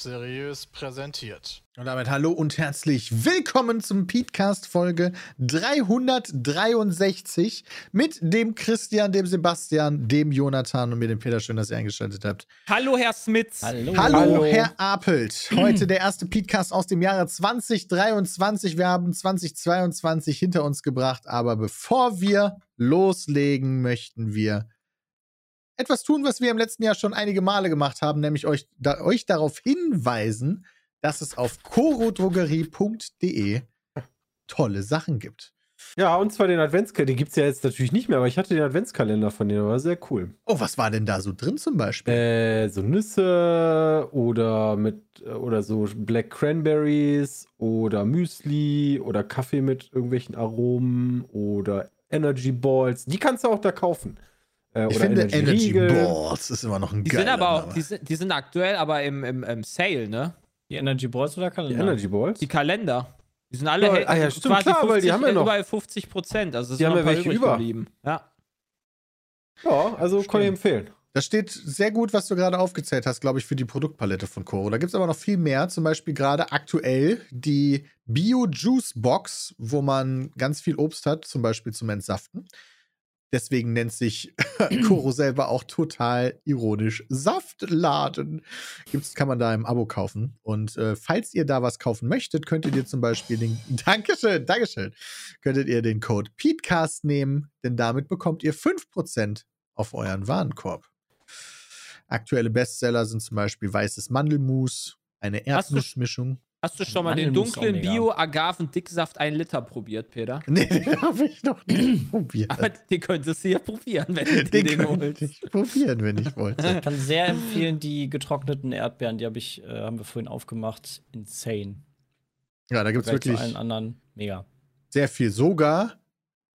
Seriös präsentiert. Und damit hallo und herzlich willkommen zum Podcast Folge 363 mit dem Christian, dem Sebastian, dem Jonathan und mir dem Peter. Schön, dass ihr eingeschaltet habt. Hallo, Herr Smits. Hallo, hallo Herr Apelt. Heute der erste Podcast aus dem Jahre 2023. Wir haben 2022 hinter uns gebracht, aber bevor wir loslegen, möchten wir etwas tun, was wir im letzten Jahr schon einige Male gemacht haben, nämlich euch, da, euch darauf hinweisen, dass es auf corodrogerie.de tolle Sachen gibt. Ja, und zwar den Adventskalender. Die gibt es ja jetzt natürlich nicht mehr, aber ich hatte den Adventskalender von denen, war sehr cool. Oh, was war denn da so drin zum Beispiel? Äh, so Nüsse oder mit oder so Black Cranberries oder Müsli oder Kaffee mit irgendwelchen Aromen oder Energy Balls. Die kannst du auch da kaufen. Äh, ich finde Energy, Energy Balls ist immer noch ein die geiler sind aber auch, die sind, die sind aktuell aber im, im, im Sale, ne? Die Energy Balls oder Kalender? Die Energy Balls? Die Kalender. Die sind alle ja, ah, ja, stimmt, quasi klar, 50, weil die haben ja noch überall 50 Prozent. Also die haben ja welche über. Geblieben. Ja. Ja, also stimmt. kann ich empfehlen. Das steht sehr gut, was du gerade aufgezählt hast, glaube ich, für die Produktpalette von Koro. Da gibt es aber noch viel mehr. Zum Beispiel gerade aktuell die Bio Juice Box, wo man ganz viel Obst hat, zum Beispiel zum Entsaften. Deswegen nennt sich Koro selber auch total ironisch Saftladen. Gibt's, kann man da im Abo kaufen. Und äh, falls ihr da was kaufen möchtet, könntet ihr zum Beispiel den Dankeschön, Dankeschön, könntet ihr den Code PETECAST nehmen, denn damit bekommt ihr 5% auf euren Warenkorb. Aktuelle Bestseller sind zum Beispiel weißes Mandelmus, eine Erdnussmischung. Hast du schon mal den dunklen Bio-Agaven-Dicksaft 1 Liter probiert, Peter? Nee, den habe ich noch nicht probiert. Aber den könntest du ja probieren, wenn du den, den holst. Ich probieren, wenn ich wollte. Ich kann sehr empfehlen, die getrockneten Erdbeeren, die hab ich, äh, haben wir vorhin aufgemacht. Insane. Ja, da gibt es wirklich. Allen anderen mega. Sehr viel. Sogar,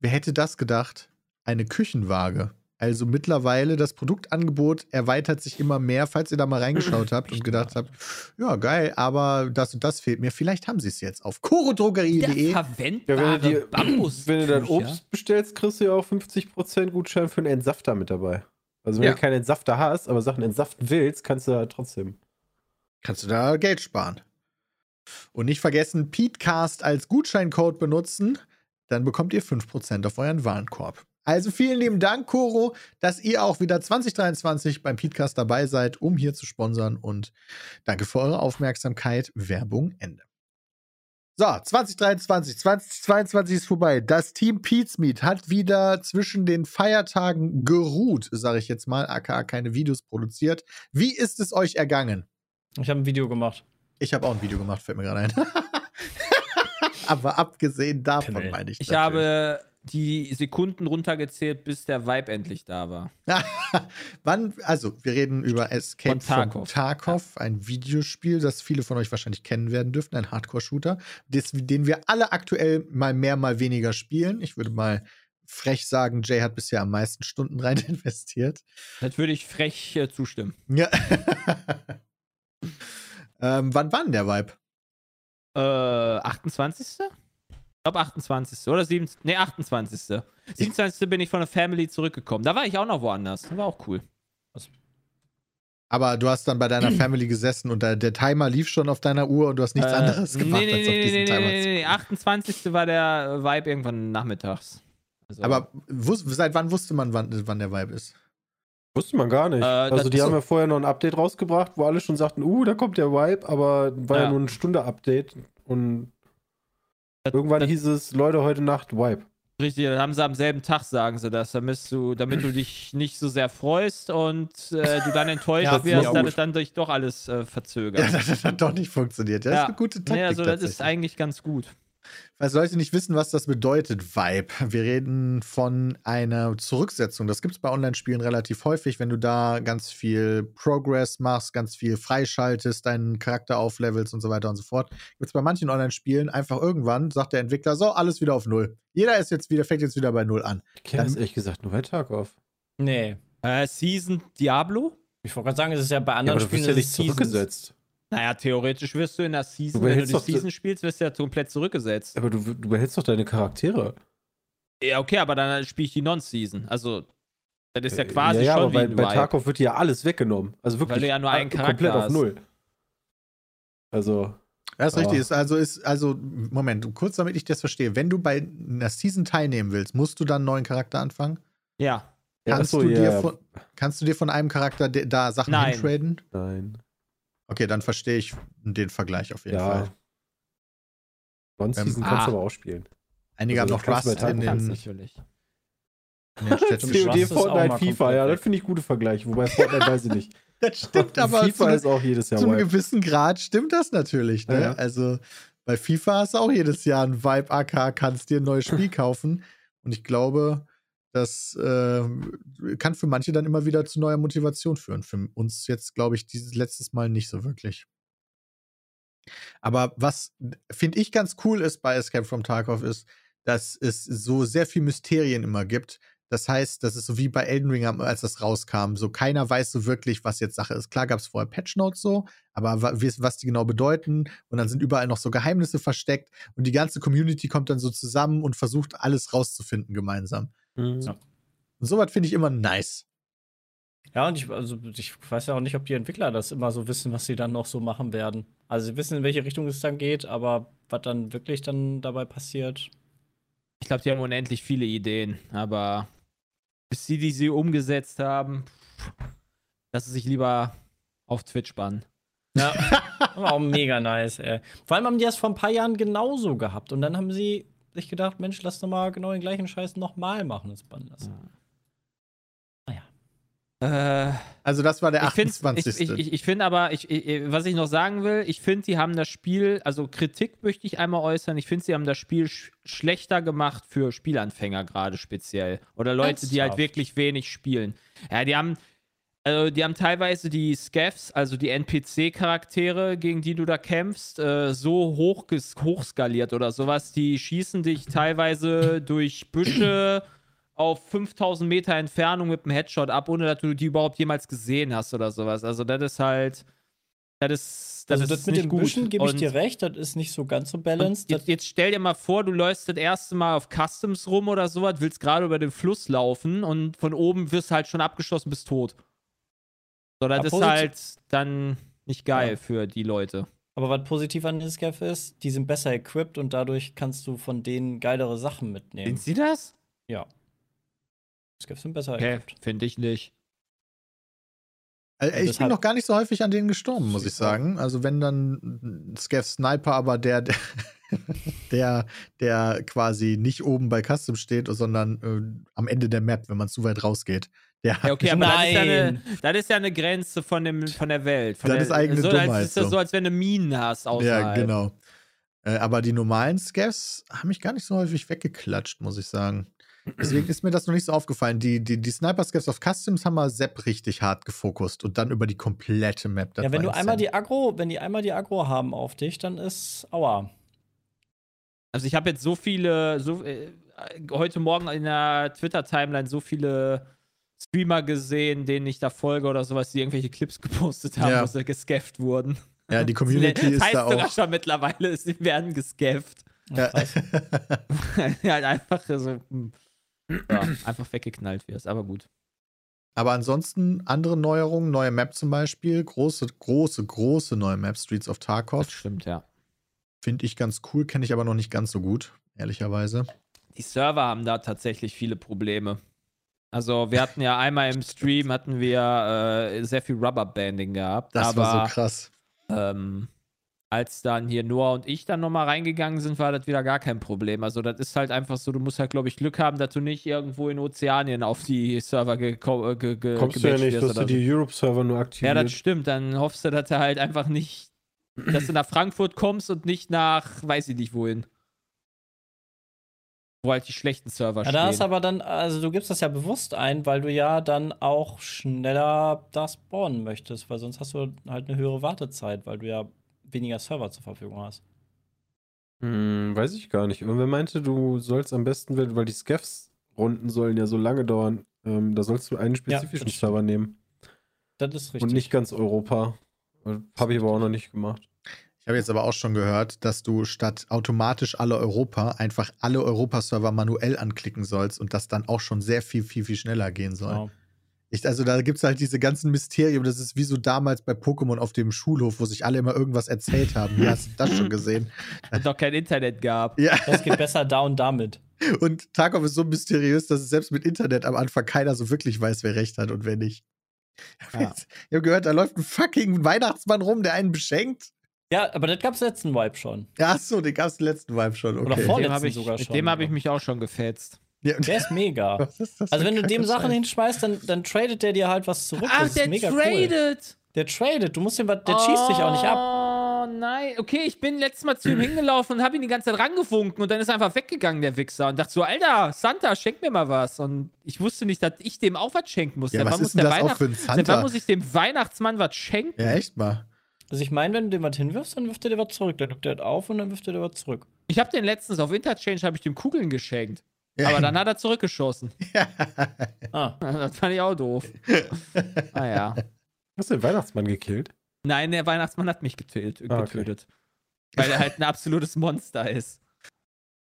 wer hätte das gedacht? Eine Küchenwaage. Also mittlerweile das Produktangebot erweitert sich immer mehr, falls ihr da mal reingeschaut habt und gedacht habt, ja geil, aber das und das fehlt mir. Vielleicht haben sie es jetzt auf chorodrogerie.de. Verwendbare ja, wenn, du Bambus wenn du dann Obst bestellst, kriegst du ja auch 50% Gutschein für einen Entsafter mit dabei. Also wenn ja. du keinen Entsafter hast, aber Sachen entsaften willst, kannst du da trotzdem. Kannst du da Geld sparen. Und nicht vergessen, Petecast als Gutscheincode benutzen, dann bekommt ihr 5% auf euren Warenkorb. Also vielen lieben Dank, Coro, dass ihr auch wieder 2023 beim Podcast dabei seid, um hier zu sponsern. Und danke für eure Aufmerksamkeit. Werbung Ende. So, 2023, 2022 ist vorbei. Das Team Pete's Meet hat wieder zwischen den Feiertagen geruht, sage ich jetzt mal, aka keine Videos produziert. Wie ist es euch ergangen? Ich habe ein Video gemacht. Ich habe auch ein Video gemacht, fällt mir gerade ein. Aber abgesehen davon meine ich. Ich natürlich. habe die Sekunden runtergezählt, bis der Vibe endlich da war. Wann, also wir reden über Escape von Tarkov, from Tarkov ein Videospiel, das viele von euch wahrscheinlich kennen werden dürften, ein Hardcore-Shooter, den wir alle aktuell mal mehr, mal weniger spielen. Ich würde mal frech sagen, Jay hat bisher am meisten Stunden rein investiert. Das würde ich frech äh, zustimmen. Ja. ähm, wann war denn der Vibe? Äh, 28 glaube 28. oder 27. Nee, 28. 27. bin ich von der Family zurückgekommen. Da war ich auch noch woanders. Das war auch cool. Aber du hast dann bei deiner Family gesessen und der, der, Timer lief schon auf deiner Uhr und du hast nichts äh, anderes gemacht, nee, nee, als auf diesen nee, Timer nee, nee, nee, 28. war der Vibe irgendwann nachmittags. Also, Aber seit wann wusste man, wann, wann der Vibe ist? Wusste man gar nicht. Äh, also die haben so ja vorher noch ein Update rausgebracht, wo alle schon sagten, uh, da kommt der Vibe, aber war ja, ja nur eine Stunde Update und Irgendwann das, hieß es, Leute, heute Nacht Wipe. Richtig, dann haben sie am selben Tag, sagen sie das, damit du, damit du dich nicht so sehr freust und äh, du dann enttäuscht ja, wirst, dass es dann durch doch alles äh, verzögert. Ja, das hat doch nicht funktioniert. Das ja. ist eine gute Taktik. Ja, also das ist eigentlich ganz gut. Falls Leute nicht wissen, was das bedeutet, Vibe. Wir reden von einer Zurücksetzung. Das gibt es bei Online-Spielen relativ häufig, wenn du da ganz viel Progress machst, ganz viel freischaltest, deinen Charakter auflevelst und so weiter und so fort. Gibt es bei manchen Online-Spielen einfach irgendwann, sagt der Entwickler, so, alles wieder auf Null. Jeder ist jetzt wieder, fängt jetzt wieder bei Null an. Ich kenne das ehrlich gesagt nur bei Tarkov. Nee. Äh, Season Diablo? Ich wollte gerade sagen, es ist ja bei anderen ja, aber Spielen ja nicht zurückgesetzt. Naja, theoretisch wirst du in der Season, wenn du die Season spielst, wirst du ja komplett zurückgesetzt. Aber du, du behältst doch deine Charaktere. Ja, okay, aber dann spiele ich die Non-Season. Also, das ist ja äh, quasi ja, ja, schon aber bei, bei Tarkov wird ja alles weggenommen. Also wirklich Weil du ja nur einen Charakter komplett auf Null. Also, Das ist Ja. richtig. Ist also, ist, also, Moment, kurz damit ich das verstehe. Wenn du bei einer Season teilnehmen willst, musst du dann einen neuen Charakter anfangen? Ja. ja, Kannst, achso, du, dir ja, von, kannst du dir von einem Charakter da Sachen Nein. hintraden? Nein. Okay, dann verstehe ich den Vergleich auf jeden Ja. Fall. One-Season Ähm, kannst ah. du aber auch spielen. Einige Also, haben noch Rust in den, natürlich. in den COD, ist Fortnite, FIFA, ja, das finde ich gute Vergleiche. Wobei Fortnite weiß ich nicht. Das stimmt aber zu, FIFA ne- ist auch jedes Jahr zu einem gewissen Grad stimmt das natürlich. Ne? Ja, ja. Also bei FIFA hast du auch jedes Jahr ein Vibe AK, kannst dir ein neues Spiel kaufen. Und ich glaube, das äh, kann für manche dann immer wieder zu neuer Motivation führen. Für uns jetzt, glaube ich, dieses letztes Mal nicht so wirklich. Aber was finde ich ganz cool ist bei Escape from Tarkov ist, dass es so sehr viel Mysterien immer gibt. Das heißt, das ist so wie bei Elden Ring, als das rauskam. So keiner weiß so wirklich, was jetzt Sache ist. Klar gab es vorher Patch Notes so, aber was die genau bedeuten. Und dann sind überall noch so Geheimnisse versteckt. Und die ganze Community kommt dann so zusammen und versucht, alles rauszufinden gemeinsam. Mhm. Ja. Sowas finde ich immer nice. Ja, und ich, also ich weiß ja auch nicht, ob die Entwickler das immer so wissen, was sie dann noch so machen werden. Also sie wissen, in welche Richtung es dann geht, aber was dann wirklich dann dabei passiert. Ich glaube, die haben unendlich viele Ideen, aber bis sie die sie umgesetzt haben, dass sie sich lieber auf Twitch bannen. Ja, war auch mega nice, ey. Vor allem haben die das vor ein paar Jahren genauso gehabt. Und dann haben sie sich gedacht, Mensch, lass doch mal genau den gleichen Scheiß nochmal machen, das Bannen lassen. Äh, Also, das war der ich finde 28. ich, ich, ich find aber, ich, ich, was ich noch sagen will, ich finde, die haben das Spiel, also Kritik möchte ich einmal äußern, ich finde, sie haben das Spiel sch schlechter gemacht für Spielanfänger gerade speziell. Oder Leute, die halt Ernsthaft? wirklich wenig spielen. Ja, die haben, also die haben teilweise die Scavs, also die NPC-Charaktere, gegen die du da kämpfst, äh, so hoch hochskaliert oder sowas. Die schießen dich teilweise durch Büsche auf 5000 Meter Entfernung mit einem Headshot ab, ohne dass du die überhaupt jemals gesehen hast oder sowas. Also das ist halt, das ist, das Also das mit den gut. Büschen gebe ich dir recht, das ist nicht so ganz so balanced. Jetzt, jetzt stell dir mal vor, du läufst das erste Mal auf Customs rum oder sowas, willst gerade über den Fluss laufen und von oben wirst halt schon abgeschossen, bist tot. So, das Ja, ist halt dann nicht geil Ja. für die Leute. Aber was positiv an den Scav ist, die sind besser equipped und dadurch kannst du von denen geilere Sachen mitnehmen. Sind sie das? Ja. Scavs sind besser Okay, equipped. finde ich nicht. Also, ich bin noch gar nicht so häufig an denen gestorben, muss ich sagen. Also wenn dann Scav Sniper, aber der, der, der, der quasi nicht oben bei Custom steht, sondern äh, am Ende der Map, wenn man zu weit rausgeht. Der Ja, okay, aber das ist ja, eine, Nein. das ist ja eine Grenze von, dem, von der Welt. Von Das der, ist eigene so, Dummheit, Als, ist das so. so, als wenn du Minen hast ja, außerhalb. genau. Äh, aber die normalen Scavs haben mich gar nicht so häufig weggeklatscht, muss ich sagen. Deswegen ist mir das noch nicht so aufgefallen. Die, die, die Sniper-Scavs auf Customs haben wir Sepp richtig hart gefokust und dann über die komplette Map. Das Ja, wenn du einmal die Agro, wenn die einmal die Agro haben auf dich, dann ist aua. Also ich habe jetzt so viele, so, äh, heute Morgen in der Twitter-Timeline so viele Streamer gesehen, denen ich da folge oder sowas, die irgendwelche Clips gepostet haben, Ja. wo sie gescafft wurden. Ja, die Community das ist heißt da sogar auch. schon mittlerweile, sie werden gescafft. Ja. ja, halt einfach so, hm, ja, einfach weggeknallt wirst, aber gut. Aber ansonsten andere Neuerungen, neue Map zum Beispiel, große, große, große neue Map, Streets of Das Tarkov. stimmt, ja. Finde ich ganz cool, kenne ich aber noch nicht ganz so gut, ehrlicherweise. Die Server haben da tatsächlich viele Probleme. Also wir hatten ja einmal im Stream hatten wir äh, sehr viel Rubberbanding gehabt, Das aber war so krass. ähm, als dann hier Noah und ich dann nochmal reingegangen sind, war das wieder gar kein Problem. Also das ist halt einfach so, du musst halt, glaube ich, Glück haben, dass du nicht irgendwo in Ozeanien auf die Server geko- ge ge Kommst du ja nicht, dass du so. die Europe-Server nur Ja, aktiviert. das stimmt. Dann hoffst du, dass du halt einfach nicht, dass du nach Frankfurt kommst und nicht nach, weiß ich nicht wohin. Wo halt die schlechten Server Ja, da ist stehen. aber dann, also du gibst das ja bewusst ein, weil du ja dann auch schneller da spawnen möchtest, weil sonst hast du halt eine höhere Wartezeit, weil du ja weniger Server zur Verfügung hast. Hm, weiß ich gar nicht. Irgendwer meinte, du sollst am besten, weil weil die Scavs-Runden sollen ja so lange dauern, ähm, da sollst du einen spezifischen das stimmt. Server nehmen. Das ist richtig. Und nicht ganz Europa. Habe ich aber auch noch nicht gemacht. Ich habe jetzt aber auch schon gehört, dass du statt automatisch alle Europa einfach alle Europa-Server manuell anklicken sollst und das dann auch schon sehr viel, viel, viel schneller gehen soll. Genau. Ich, also da gibt es halt diese ganzen Mysterien. Das ist wie so damals bei Pokémon auf dem Schulhof, wo sich alle immer irgendwas erzählt haben. Wie hast du das schon gesehen? Und doch kein Internet gab. Ja. Das geht besser da und damit. Und Tarkov ist so mysteriös, dass es selbst mit Internet am Anfang keiner so wirklich weiß, wer recht hat und wer nicht. Ja. Ich habe gehört, da läuft ein fucking Weihnachtsmann rum, der einen beschenkt. Ja, aber das gab's letzten Vibe schon. Ja, so, den gab es den letzten Vibe schon. Okay. Oder Mit vor- dem Vorletzten habe ich, sogar mit schon, dem habe ich mich auch schon gefetzt. Ja, Der ist mega. Was ist das Also wenn du dem Sachen Scheiß? hinschmeißt, dann, dann tradet der dir halt was zurück. Ach, das ist der mega Cool. tradet! Der tradet. Du musst dem was, der schießt dich auch nicht ab. Oh nein. Okay, ich bin letztes Mal zu ihm hingelaufen und habe ihn die ganze Zeit rangewunken und dann ist er einfach weggegangen, der Wichser. Und dachte so, Alter, Santa, schenk mir mal was. Und ich wusste nicht, dass ich dem auch was schenken muss. Ja, was wann muss ist denn der das auch Weihnacht- für ein Seit wann Santa? muss ich dem Weihnachtsmann was schenken? Ja, echt mal. Also ich meine, wenn du dem was hinwirfst, dann wirft er dir was zurück. Dann nimmt er das auf und dann wirft er dir was zurück. Ich habe den letztens auf Interchange habe ich dem Kugeln geschenkt. Ja. Aber dann hat er zurückgeschossen. Ah, Das fand ich auch doof. ah ja. Hast du den Weihnachtsmann gekillt? Nein, der Weihnachtsmann hat mich getötet. Ah, okay. getötet. Weil er halt ein absolutes Monster ist.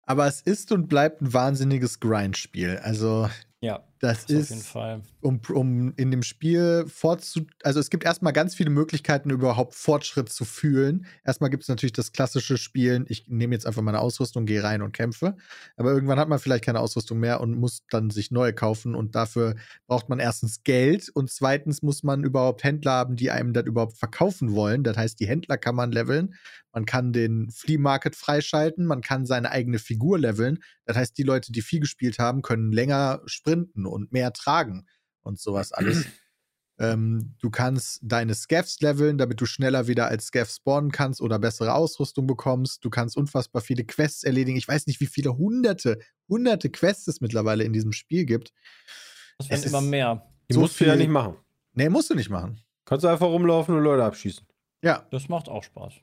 Aber es ist und bleibt ein wahnsinniges Grindspiel. Also, ja, das das auf jeden ist, Fall. um, um in dem Spiel fortzu. Also, es gibt erstmal ganz viele Möglichkeiten, überhaupt Fortschritt zu fühlen. Erstmal gibt es natürlich das klassische Spielen. Ich nehme jetzt einfach meine Ausrüstung, gehe rein und kämpfe. Aber irgendwann hat man vielleicht keine Ausrüstung mehr und muss dann sich neue kaufen. Und dafür braucht man erstens Geld und zweitens muss man überhaupt Händler haben, die einem das überhaupt verkaufen wollen. Das heißt, die Händler kann man leveln. Man kann den Flea Market freischalten, man kann seine eigene Figur leveln. Das heißt, die Leute, die viel gespielt haben, können länger sprinten und mehr tragen und sowas alles. ähm, du kannst deine Scavs leveln, damit du schneller wieder als Scav spawnen kannst oder bessere Ausrüstung bekommst. Du kannst unfassbar viele Quests erledigen. Ich weiß nicht, wie viele hunderte, hunderte Quests es mittlerweile in diesem Spiel gibt. Das werden immer mehr. Die So musst du ja viel- nicht machen. Nee, musst du nicht machen. Kannst du einfach rumlaufen und Leute abschießen. Ja, Das macht auch Spaß.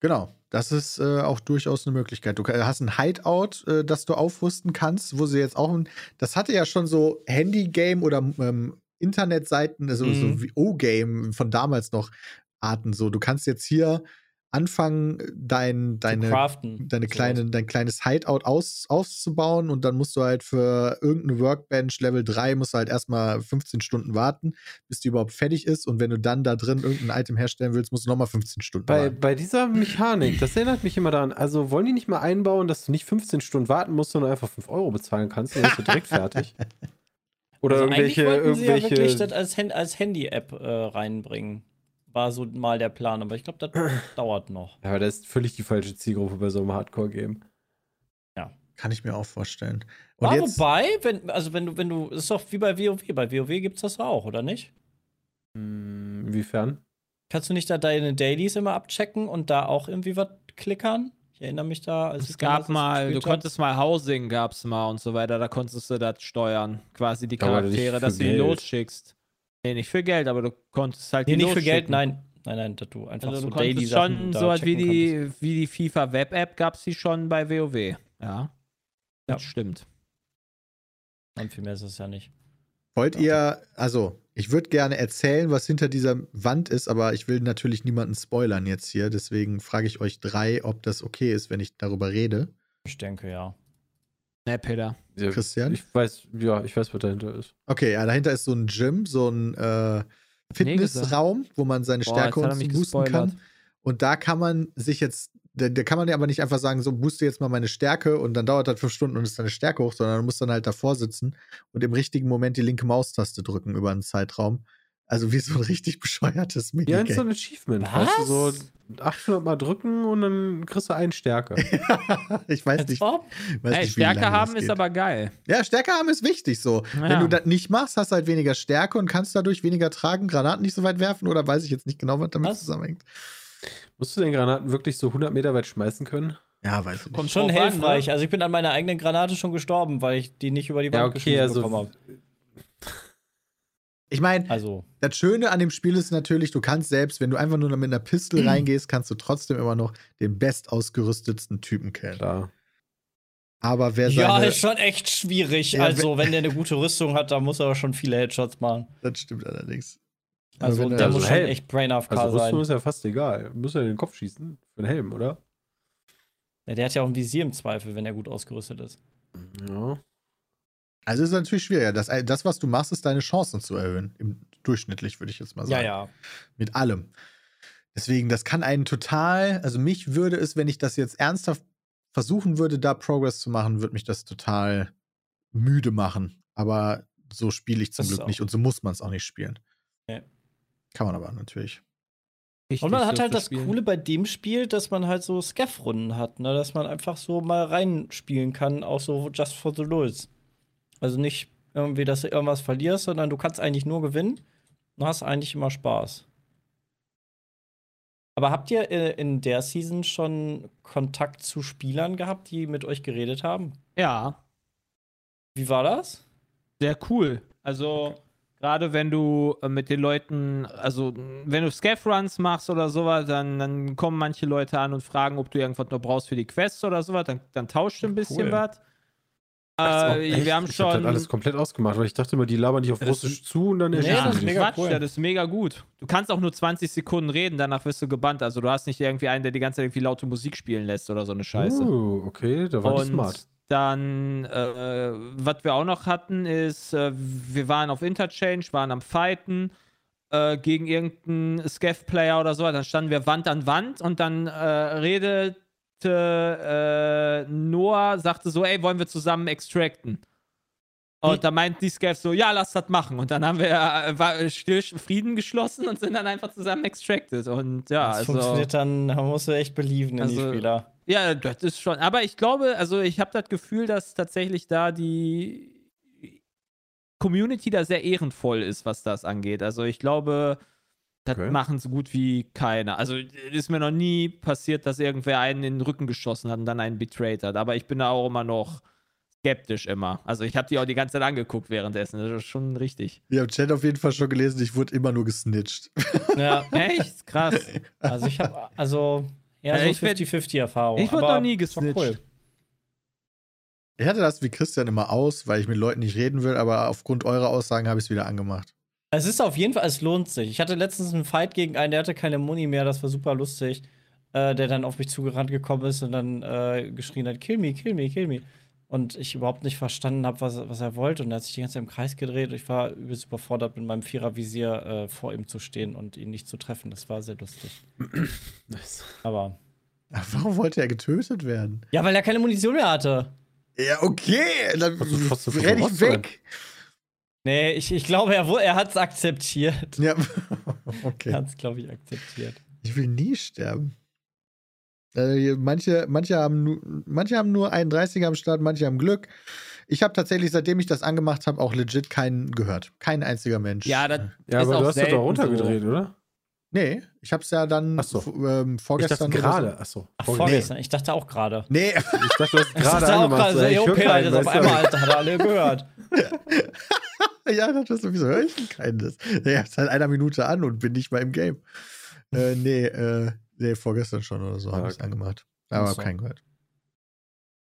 Genau, das ist äh, auch durchaus eine Möglichkeit. Du ka- hast ein Hideout, äh, das du aufrüsten kannst, wo sie jetzt auch, ein, das hatte ja schon so Handy-Game oder ähm, Internetseiten, also Mhm. so wie O-Game von damals noch Arten so. Du kannst jetzt hier anfangen, dein, deine, deine kleine, dein kleines Hideout aus, auszubauen und dann musst du halt für irgendeine Workbench Level 3 musst du halt erstmal 15 Stunden warten, bis die überhaupt fertig ist und wenn du dann da drin irgendein Item herstellen willst, musst du nochmal 15 Stunden Bei, warten. bei dieser Mechanik, das erinnert mich immer daran, also wollen die nicht mal einbauen, dass du nicht 15 Stunden warten musst, sondern einfach 5 Euro bezahlen kannst, dann bist du direkt fertig. Oder also irgendwelche, eigentlich wollten sie ja irgendwelche. wirklich das als, Hand als Handy-App äh, reinbringen. War so mal der Plan, aber ich glaube, das dauert noch. ja, aber das ist völlig die falsche Zielgruppe bei so einem Hardcore-Game. Kann ich mir auch vorstellen. Und Aber jetzt, wobei, wenn, also wenn du, wenn du, das ist doch wie bei WoW. Bei WoW gibt's das auch, oder nicht? Hm, Inwiefern? Kannst du nicht da deine Dailies immer abchecken und da auch irgendwie was klickern? Ich erinnere mich da, als Es ich gab mal, du konntest mal Housing, gab's mal und so weiter, da konntest du das steuern. Quasi die Charaktere, dass du die losschickst. Nee, nicht für Geld, aber du konntest halt Nee, die nicht für Geld, nein. Nein, nein, dass du einfach Also so du konntest Daily-Sachen schon da so was wie checken konntest. die, wie die FIFA Web-App gab's die schon bei WoW. Ja. Das Ja. stimmt. Und viel mehr ist es ja nicht. wollt ihr, also, ich würde gerne erzählen, was hinter dieser Wand ist, aber ich will natürlich niemanden spoilern jetzt hier. Deswegen frage ich euch drei, ob das okay ist, wenn ich darüber rede. Ich denke, ja. Ne, Peter. Ja, Christian? Ich weiß, ja, ich weiß, was dahinter ist. Okay, ja, dahinter ist so ein Gym, so ein äh, Fitnessraum, wo man seine Boah, Stärke und boosten kann. Und da kann man sich jetzt, da, da kann man ja aber nicht einfach sagen, so booste jetzt mal meine Stärke und dann dauert das fünf Stunden und ist deine Stärke hoch, sondern du musst dann halt davor sitzen und im richtigen Moment die linke Maustaste drücken über einen Zeitraum. Also wie so ein richtig bescheuertes Ja, ist so Minigame. ein Achievement. Weißt du, so 800 Mal drücken und dann kriegst du einen Stärke. ich weiß nicht. ob? Weiß Ey, nicht, wie Stärke haben das ist aber geil. Ja, Stärke haben ist wichtig so. Wenn Ja. du das nicht machst, hast du halt weniger Stärke und kannst dadurch weniger tragen, Granaten nicht so weit werfen oder weiß ich jetzt nicht genau, was damit Was? zusammenhängt. Musst du den Granaten wirklich so 100 Meter weit schmeißen können? Ja, weiß ich nicht. Kommt Schon an, hilfreich. ne? Also ich bin an meiner eigenen Granate schon gestorben, weil ich die nicht über die Wand Ja, okay, geschmissen also- bekommen habe. Ich meine, Also, das Schöne an dem Spiel ist natürlich, du kannst selbst, wenn du einfach nur mit einer Pistole reingehst, kannst du trotzdem immer noch den bestausgerüstetsten Typen killen. Klar. Aber wer ja, seine, ist schon echt schwierig. Ja, also, wenn der eine gute Rüstung hat, dann muss er schon viele Headshots machen. das stimmt allerdings. Aber Also, wenn der er- muss Also schon echt Brain AFK Also Rüstung sein. ist ja fast egal. Musst ja in den Kopf schießen. Für den Helm, oder? Ja, der hat ja auch ein Visier im Zweifel, wenn er gut ausgerüstet ist. Ja. Also ist natürlich schwieriger. Das, das, was du machst, ist deine Chancen zu erhöhen. Im, durchschnittlich, würde ich jetzt mal Ja, sagen. ja. Mit allem. Deswegen, das kann einen total, also mich würde es, wenn ich das jetzt ernsthaft versuchen würde, da Progress zu machen, würde mich das total müde machen. Aber so spiele ich zum Das Glück nicht und so muss man es auch nicht spielen. Nee. Kann man aber natürlich. Und man hat so halt das spielen. Coole bei dem Spiel, dass man halt so Scaff-Runden hat, ne? dass man einfach so mal reinspielen kann, auch so just for the lulz. Also nicht irgendwie, dass du irgendwas verlierst, sondern du kannst eigentlich nur gewinnen und hast eigentlich immer Spaß. Aber habt ihr äh, in der Season schon Kontakt zu Spielern gehabt, die mit euch geredet haben? Ja, Wie war das? sehr cool. Also, gerade wenn du äh, mit den Leuten, also wenn du Scaff-Runs machst oder sowas, dann, dann kommen manche Leute an und fragen, ob du irgendwas noch brauchst für die Quests oder sowas, dann, dann tauscht ein bisschen Cool. was. Äh, wir haben ich hab schon. das alles komplett ausgemacht, weil ich dachte immer, die labern nicht auf Russisch zu und dann Nee, das Ja, ist mega Quatsch, cool. das ist mega gut. Du kannst auch nur 20 Sekunden reden, danach wirst du gebannt. Also du hast nicht irgendwie einen, der die ganze Zeit irgendwie laute Musik spielen lässt oder so eine Scheiße. Oh, okay, da war Und smart. dann, äh, was wir auch noch hatten, ist, äh, wir waren auf Interchange, waren am Fighten äh, gegen irgendeinen Scaff-Player oder so. Dann standen wir Wand an Wand und dann äh, redete äh, Noah, sagte so, ey, wollen wir zusammen extracten? Und Hm. da meinten die Scavs so, ja, lass das machen. Und dann haben wir äh, war, still Frieden geschlossen und sind dann einfach zusammen extracted. Und ja, das also. funktioniert dann, da musst du echt belieben in die Also- Spieler. Ja, das ist schon. Aber ich glaube, also ich habe das Gefühl, dass tatsächlich da die Community da sehr ehrenvoll ist, was das angeht. Also ich glaube, das Okay. machen so gut wie keiner. Also es ist mir noch nie passiert, dass irgendwer einen in den Rücken geschossen hat und dann einen betrayed hat. Aber ich bin da auch immer noch skeptisch immer. Also ich habe die auch die ganze Zeit angeguckt währenddessen. Das ist schon richtig. Ich habe Chat auf jeden Fall schon gelesen, ich wurde immer nur gesnitcht. Ja, Echt? Krass. also ich habe, also, ja, Also so ich werd- 50-50-Erfahrung. ich wurde noch nie gesnitcht. Ich hatte das wie Christian immer aus, weil ich mit Leuten nicht reden will, aber aufgrund eurer Aussagen habe ich es wieder angemacht. Es ist auf jeden Fall, es lohnt sich. Ich hatte letztens einen Fight gegen einen, der hatte keine Muni mehr, das war super lustig. Äh, der dann auf mich zugerannt gekommen ist und dann äh, geschrien hat: Kill me, kill me, kill me. Und ich überhaupt nicht verstanden habe, was, was er wollte. Und er hat sich die ganze Zeit im Kreis gedreht. Ich war übelst überfordert, mit meinem Vierervisier äh, vor ihm zu stehen und ihn nicht zu treffen. Das war sehr lustig. Nice. Aber. Warum wollte er getötet werden? Ja, weil er keine Munition mehr hatte. Ja, okay, dann renn ich verpasst, oder? Nee, ich, ich glaube, er, wo- er hat es akzeptiert. Ja, Er okay. hat es, glaube ich, akzeptiert. Ich will nie sterben. Äh, hier, manche, manche, haben nur, manche haben nur 31er am Start, manche haben Glück. Ich habe tatsächlich, seitdem ich das angemacht habe, auch legit keinen gehört. Kein einziger Mensch. Ja, das Ja, ist aber auch du hast doch da selten runtergedreht, oder? Nee, ich habe es ja dann Ach so. ähm, Ich vorgestern. so. gerade. Achso. Ach, vorgestern. Ich dachte auch gerade. Nee, Ich dachte, du hast Ich gerade dachte auch gerade, so, so, ich okay, Alter, auf einmal, Alter, hat er alle gehört. ja, das ist sowieso höre ich denn keines. Ja, seit einer Minute an und bin nicht mal im Game. Äh, nee, äh, nee, vorgestern schon oder so Ah, habe ich es okay. angemacht. Aber Ach hab so. keinen gehört.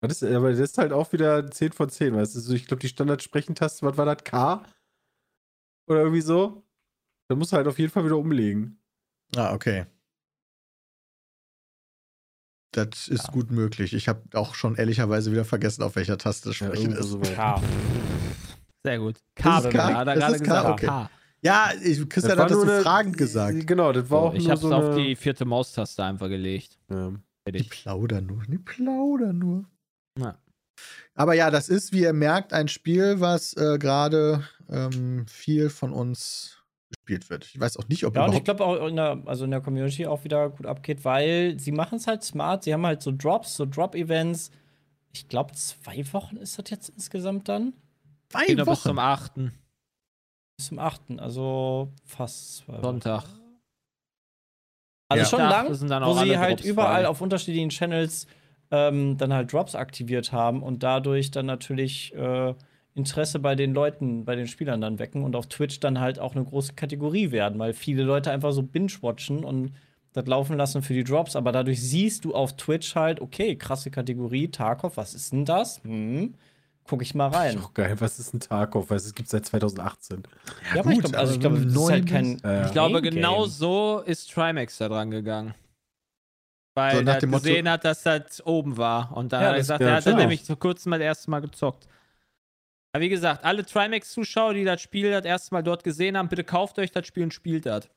Das ist, aber das ist halt auch wieder 10 von 10, weißt du? So, Ich glaube, die Standard-Sprechentaste, was war das? K? Oder irgendwie so? Da musst du halt auf jeden Fall wieder umlegen. Ah, okay. Das ist gut möglich. Ich habe auch schon ehrlicherweise wieder vergessen, auf welcher Taste Ja, sprechen irgendwo ist. so weit. Sehr gut. Das ist K, K? hat er Das gerade ist K? gesagt. Okay. K. Ja, ich, Christian hat das so fragend gesagt. Genau, das war So, auch ich nur hab's so auf eine, die vierte Maustaste einfach gelegt. Ja. Die plaudern nur, die plaudern nur. Ja. Aber ja, das ist, wie ihr merkt, ein Spiel, was äh, gerade ähm, viel von uns gespielt wird. Ich weiß auch nicht, ob Ja, und ich überhaupt. glaube auch in der, also in der Community auch wieder gut abgeht, weil sie machen es halt smart. Sie haben halt so Drops, so Drop-Events. Ich glaube, zwei Wochen ist das jetzt insgesamt dann. Zwei Geht noch bis Wochen. zum 8. Bis zum 8. Also fast zwei Wochen. Sonntag. Also Ja. schon lang, sind dann wo sie halt Drops überall frei. auf unterschiedlichen Channels ähm, dann halt Drops aktiviert haben und dadurch dann natürlich äh, Interesse bei den Leuten, bei den Spielern dann wecken und auf Twitch dann halt auch eine große Kategorie werden, weil viele Leute einfach so binge-watchen und das laufen lassen für die Drops, aber dadurch siehst du auf Twitch halt, okay, krasse Kategorie, Tarkov, was ist denn das? Hm, guck ich mal rein. Ist auch geil, was ist ein Tarkov? Weil es gibt seit 2018. Ja, aber ich gut, glaube, also ich glaube, das ist halt kein. Äh, Ich glaube, genau Game. so ist Trimax da dran gegangen. Weil So er Motto- gesehen hat, dass das oben war. Und dann Ja, hat er gesagt, ja, er hat nämlich vor kurzem mal das erste Mal gezockt. Aber wie gesagt, alle Trimax-Zuschauer, die das Spiel das erste Mal dort gesehen haben, bitte kauft euch das Spiel und spielt das.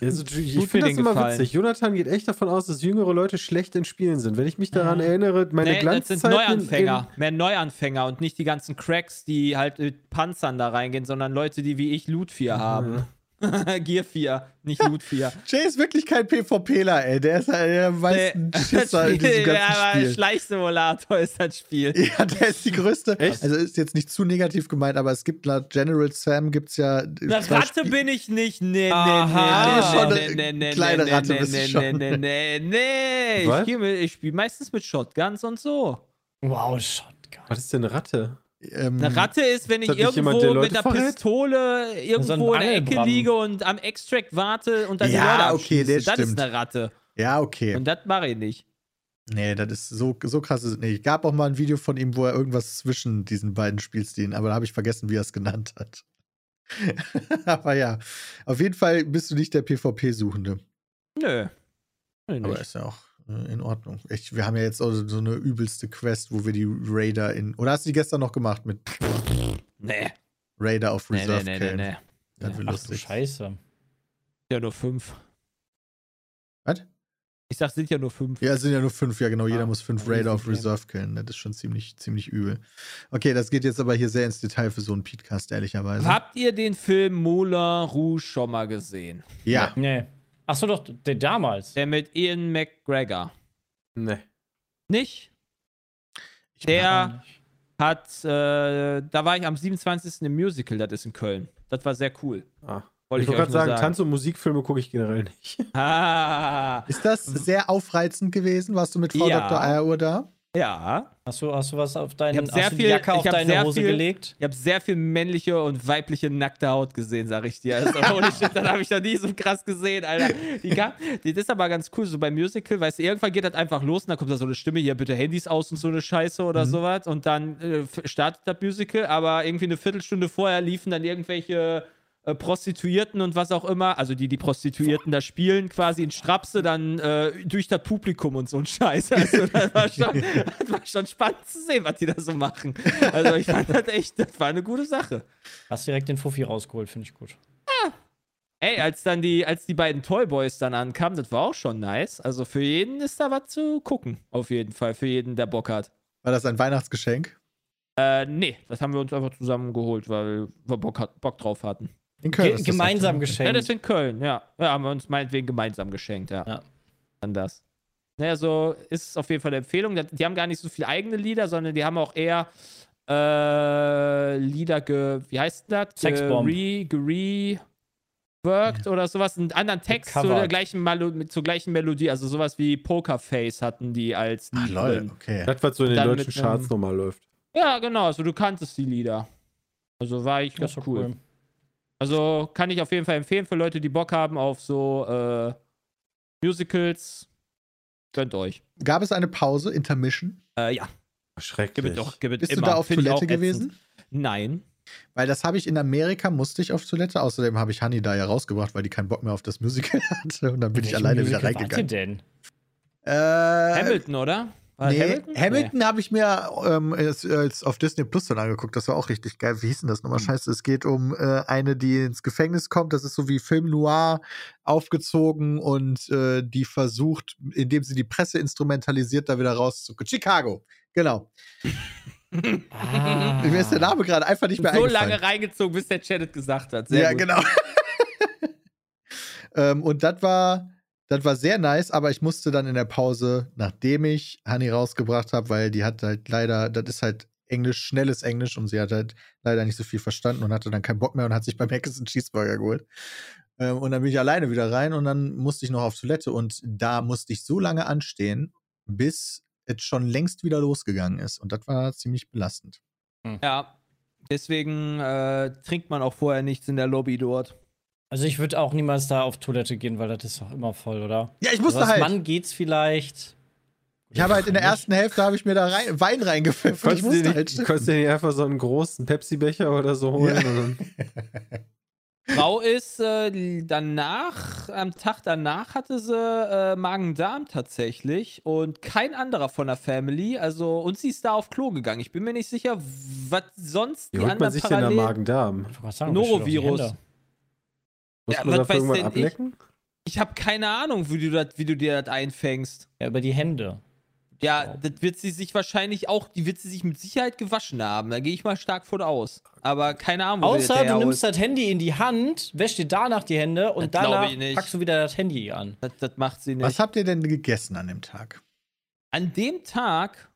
Also, ich für finde das immer Gefallen. witzig. Jonathan geht echt davon aus, dass jüngere Leute schlecht in Spielen sind. Wenn ich mich daran Ja. erinnere, meine Nee, das sind Neuanfänger. Mehr Neuanfänger und nicht die ganzen Cracks, die halt mit Panzern da reingehen, sondern Leute, die wie ich Loot 4 haben. Gear 4, nicht Loot 4. Jay ist wirklich kein PvPler, ey. Der ist halt der meisten Schisser in diesem ja, ganzen aber Spiel. Schleichsimulator ist das Spiel. Ja, der ist die größte. Echt? Also ist jetzt nicht zu negativ gemeint, aber es gibt laut General Sam gibt's ja. Eine zwei Ratte Spiel- bin ich nicht. Nee, nee, Aha. nee, Ah, schon nee, eine nee, nee, kleine nee, Ratte nee, bist nee, schon. nee, nee, nee, nee. Was? Ich, ich spiele meistens mit Shotguns und so. Wow, Shotgun. Was ist denn eine Ratte? Ähm, Eine Ratte ist, wenn ich irgendwo mit einer verrät? Pistole irgendwo in der Ecke liege und am Extract warte und dann die Ja, Leute okay, das Das ist eine Ratte. Ja, okay. Und das mache ich nicht. Nee, das ist so, so krass. Ist, es nicht. gab auch mal ein Video von ihm, wo er irgendwas zwischen diesen beiden Spielstilen, aber da habe ich vergessen, wie er es genannt hat. aber ja, auf jeden Fall bist du nicht der PvP-Suchende. Nö. Aber ist ja auch in Ordnung. Ich, wir haben ja jetzt auch so eine übelste Quest, wo wir die Raider in. Oder hast du die gestern noch gemacht mit Nee. Raider auf Nee, nee, Reserve nee, nee, killen? nee. Das Nee. wird Ach du lustig. Scheiße. Ja, nur fünf. Was? Ich sag, sind ja nur fünf. Ja, es sind ja nur fünf, ja genau. Jeder Ah, muss fünf Raider auf okay. Reserve killen. Das ist schon ziemlich, ziemlich übel. Okay, das geht jetzt aber hier sehr ins Detail für so einen Podcast, ehrlicherweise. Habt ihr den Film Moulin Rouge schon mal gesehen? ja. Nee. Ach so, doch, der damals. Der mit Ian McGregor. Nee. Nicht? Ich Der hat, äh, da war ich am 27. im Musical, das ist in Köln. Das war sehr cool. Ah. Wollte ich ich, wollte gerade nur sagen, Tanz- und Musikfilme gucke ich generell nicht. Ah, Ist das sehr aufreizend gewesen? Warst du mit Frau Ja. Dr. Eieruhr da? Ja. Hast du, hast du was auf hab sehr viel- Jacke auf deine sehr Hose viel- gelegt? Ich habe sehr viel männliche und weibliche nackte Haut gesehen, sag ich dir. Also, ohne Shit, das habe ich noch nie so krass gesehen, Alter. Die, gab, die, das ist aber ganz cool, so beim Musical, weißt du, irgendwann geht das einfach los und dann kommt da so eine Stimme, hier bitte Handys aus und so eine Scheiße oder Mhm. sowas und dann äh, startet das Musical, aber irgendwie eine Viertelstunde vorher liefen dann irgendwelche äh, Prostituierten und was auch immer, also die die Prostituierten da spielen, quasi in Strapse dann äh, durch das Publikum und so ein Scheiß. Also das war, schon, das war schon spannend zu sehen, was die da so machen. Also ich fand das echt, das war eine gute Sache. Hast direkt den Fuffi rausgeholt, finde ich gut. Ey, als dann die, als die beiden Toyboys dann ankamen, das war auch schon nice. Also für jeden ist da was zu gucken, auf jeden Fall, für jeden, der Bock hat. War das ein Weihnachtsgeschenk? Äh, nee, das haben wir uns einfach zusammen geholt, weil wir Bock, hat, Bock drauf hatten. In Köln. Ge gemeinsam okay. geschenkt. Ja, das ist in Köln, ja. Ja, haben wir uns meinetwegen gemeinsam geschenkt, ja. Ja. Dann das. Naja, so ist es auf jeden Fall eine Empfehlung. Die haben gar nicht so viele eigene Lieder, sondern die haben auch eher äh, Lieder ge. Wie heißt denn das? Sexbomb. Ge- Re, gereworked oder sowas. Einen anderen Text zu der gleichen Malo zur gleichen Melodie. Also sowas wie Pokerface hatten die als Ach, lol, okay. Das, was so in den deutschen Charts einem- normal läuft. Ja, genau. Also du kanntest die Lieder. Also war ich Das ganz doch cool. Also kann ich auf jeden Fall empfehlen für Leute, die Bock haben auf so äh, Musicals. Gönnt euch. Gab es eine Pause, Intermission? Äh, ja, Schrecklich. gib doch. Gib Bist immer. du da auf Find Toilette gewesen? Nein. Weil das habe ich in Amerika, musste ich auf Toilette. Außerdem habe ich Honey da ja rausgebracht, weil die keinen Bock mehr auf das Musical hatte. Und dann bin ich alleine wieder Musical ihr reingegangen. denn? Äh, Hamilton, oder? War nee, Hamilton? Hamilton, habe ich mir ähm, als, als auf Disney Plus dann angeguckt. Das war auch richtig geil. Wie hieß denn das nochmal? Scheiße, es geht um äh, eine, die ins Gefängnis kommt. Das ist so wie Film Noir aufgezogen und äh, die versucht, indem sie die Presse instrumentalisiert, da wieder rauszukommen. Chicago, genau. Ah. Mir ist der Name gerade einfach nicht mehr So eingefallen. lange reingezogen, bis der Chat es gesagt hat. Sehr ja, gut. genau. ähm, und das war, das war sehr nice, aber ich musste dann in der Pause, nachdem ich Honey rausgebracht habe, weil die hat halt leider, das ist halt Englisch, schnelles Englisch und sie hat halt leider nicht so viel verstanden und hatte dann keinen Bock mehr und hat sich beim Macis einen Cheeseburger geholt. Ähm, und dann bin ich alleine wieder rein und dann musste ich noch auf Toilette und da musste ich so lange anstehen, bis es schon längst wieder losgegangen ist. Und das war ziemlich belastend. Ja. Deswegen äh, trinkt man auch vorher nichts in der Lobby dort. Also ich würde auch niemals da auf Toilette gehen, weil das ist doch immer voll, oder? Ja, ich Also musste als halt. Mann geht's vielleicht. Ich habe halt in der ersten Hälfte habe ich mir da rein, Wein reingepfiffen. Ich Konntest du musste dir halt. nicht, konntest du dir nicht einfach so einen großen Pepsi-Becher oder so holen? Ja. Und dann, Frau ist äh, danach, am Tag danach hatte sie äh, Magen-Darm tatsächlich und kein anderer von der Family. Also, und sie ist da auf Klo gegangen. Ich bin mir nicht sicher, was sonst Wie die holt man anderen sich denn da parallel. Magen-Darm? Ich bestimmt auf die Norovirus. Muss Ja, man was dafür weiß irgendwann denn ich? ablecken? Ich habe keine Ahnung, wie du, dat, wie du dir das einfängst. Ja, über die Hände. Ja, das wird sie sich wahrscheinlich auch, die wird sie sich mit Sicherheit gewaschen haben. Da gehe ich mal stark von aus. Aber keine Ahnung, Außer du nimmst das Handy in die Hand, wäschst dir danach die Hände und Das danach packst du wieder das Handy an. das, das macht sie nicht. Was habt ihr denn gegessen an dem Tag? An dem Tag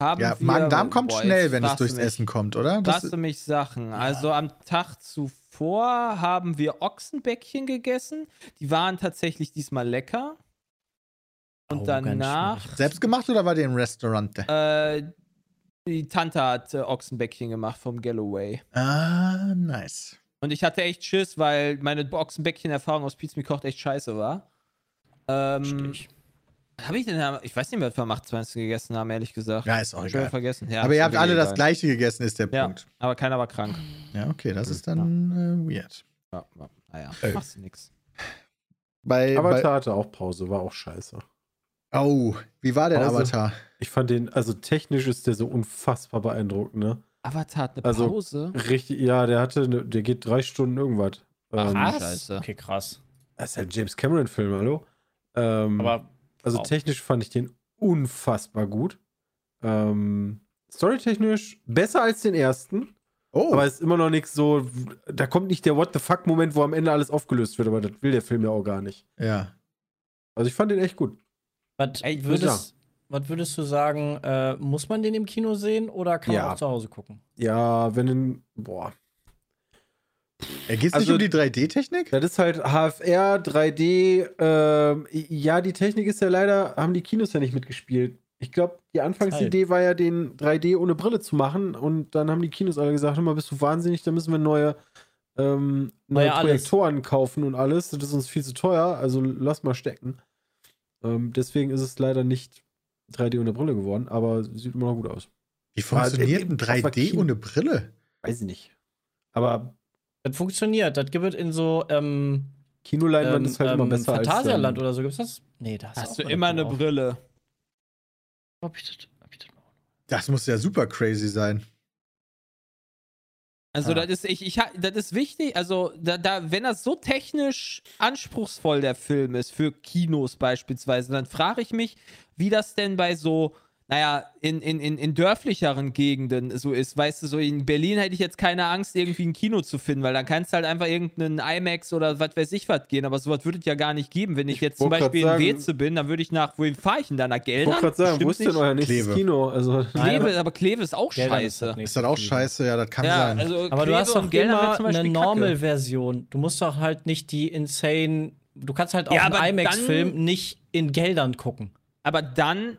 haben Ja. Magen-Darm kommt Boah, schnell, wenn es durchs mich- Essen kommt, oder? Das, du mich Sachen. Also am Tag zuvor haben wir Ochsenbäckchen gegessen. Die waren tatsächlich diesmal lecker. Und Oh, danach, selbst gemacht oder war die im Restaurant? äh, die Tante hat äh, Ochsenbäckchen gemacht vom Galloway. Ah, nice. Und ich hatte echt Schiss, weil meine Ochsenbäckchen-Erfahrung aus Pizza Me kocht echt scheiße war. Ähm, Stich. Habe ich denn, ich weiß nicht mehr, was wir am 28. gegessen haben, ehrlich gesagt. Ja, ist auch Schon egal. vergessen. Ja, Aber ihr habt alle das gleiche gegessen, ist der Ja, Punkt. aber keiner war krank. Ja, okay, das ist dann äh, weird. Ja, ja, naja, Ey. machst du nix. Bei, Avatar bei, hatte auch Pause, war auch scheiße. oh, wie war denn Pause. Avatar? Ich fand den, also technisch ist der so unfassbar beeindruckend, ne? Avatar hat eine Also, Pause. Richtig, ja, der hatte, ne- der geht drei Stunden irgendwas. Ähm, Was? Scheiße. Okay, krass. Das ist ja ein James Cameron-Film, hallo? Ähm, Aber also wow. technisch fand ich den unfassbar gut. Ähm, storytechnisch besser als den ersten, Oh, aber es ist immer noch nichts so, da kommt nicht der What the fuck-Moment, wo am Ende alles aufgelöst wird, aber das will der Film ja auch gar nicht. ja. Also ich fand den echt gut. was Ey, würdest, was würdest du sagen, äh, muss man den im Kino sehen oder kann Ja. man auch zu Hause gucken? Ja, wenn den, boah. Äh, Geht Also- nicht um die 3D-Technik? Das ist halt HFR, 3D. Ähm, ja, die Technik ist ja leider, haben die Kinos ja nicht mitgespielt. Ich glaube, die Anfangsidee war ja, den 3D ohne Brille zu machen. Und dann haben die Kinos alle gesagt: Hör mal, bist du wahnsinnig? Da müssen wir neue, ähm, neue alles. Projektoren kaufen und alles. Das ist uns viel zu teuer. Also lass mal stecken. Ähm, deswegen ist es leider nicht 3D ohne Brille geworden, aber sieht immer noch gut aus. Wie funktioniert ein auf der 3D Kino- ohne Brille? Weiß ich nicht. Aber Das funktioniert. Das gibt es in so ähm, Kinoleinwand ähm, ist halt immer ähm, besser als. Phantasialand ähm, oder so. Gibt's das? Nee, da hast, Hast du immer eine Brille. Hab ich das, muss ja super crazy sein. Also, Ah. das ist, ich, ich, das ist wichtig, also, da, da, wenn das so technisch anspruchsvoll der Film ist, für Kinos beispielsweise, dann frage ich mich, wie das denn bei so, naja, in, in, in, in dörflicheren Gegenden so ist. Weißt du, so in Berlin hätte ich jetzt keine Angst, irgendwie ein Kino zu finden, weil dann kannst du halt einfach irgendeinen IMAX oder was weiß ich was gehen, aber sowas würde es ja gar nicht geben. Wenn ich, Ich jetzt zum Beispiel in sagen- Weze bin, dann würde ich nach, wohin fahre ich denn da nach Ich Geldern? wollte gerade sagen, wo ist denn nicht. euer nächstes Kleve. Kino? Also, Kleve, aber- Kleve ist auch Geldern scheiße. Ist das auch scheiße? Ja, das kann Ja, sein. also Aber du Kleve hast und doch Geldern wäre immer zum eine. Normal-Version. Du musst doch halt nicht die insane. Du kannst halt auch Ja, einen IMAX-Film nicht in Geldern gucken. aber dann,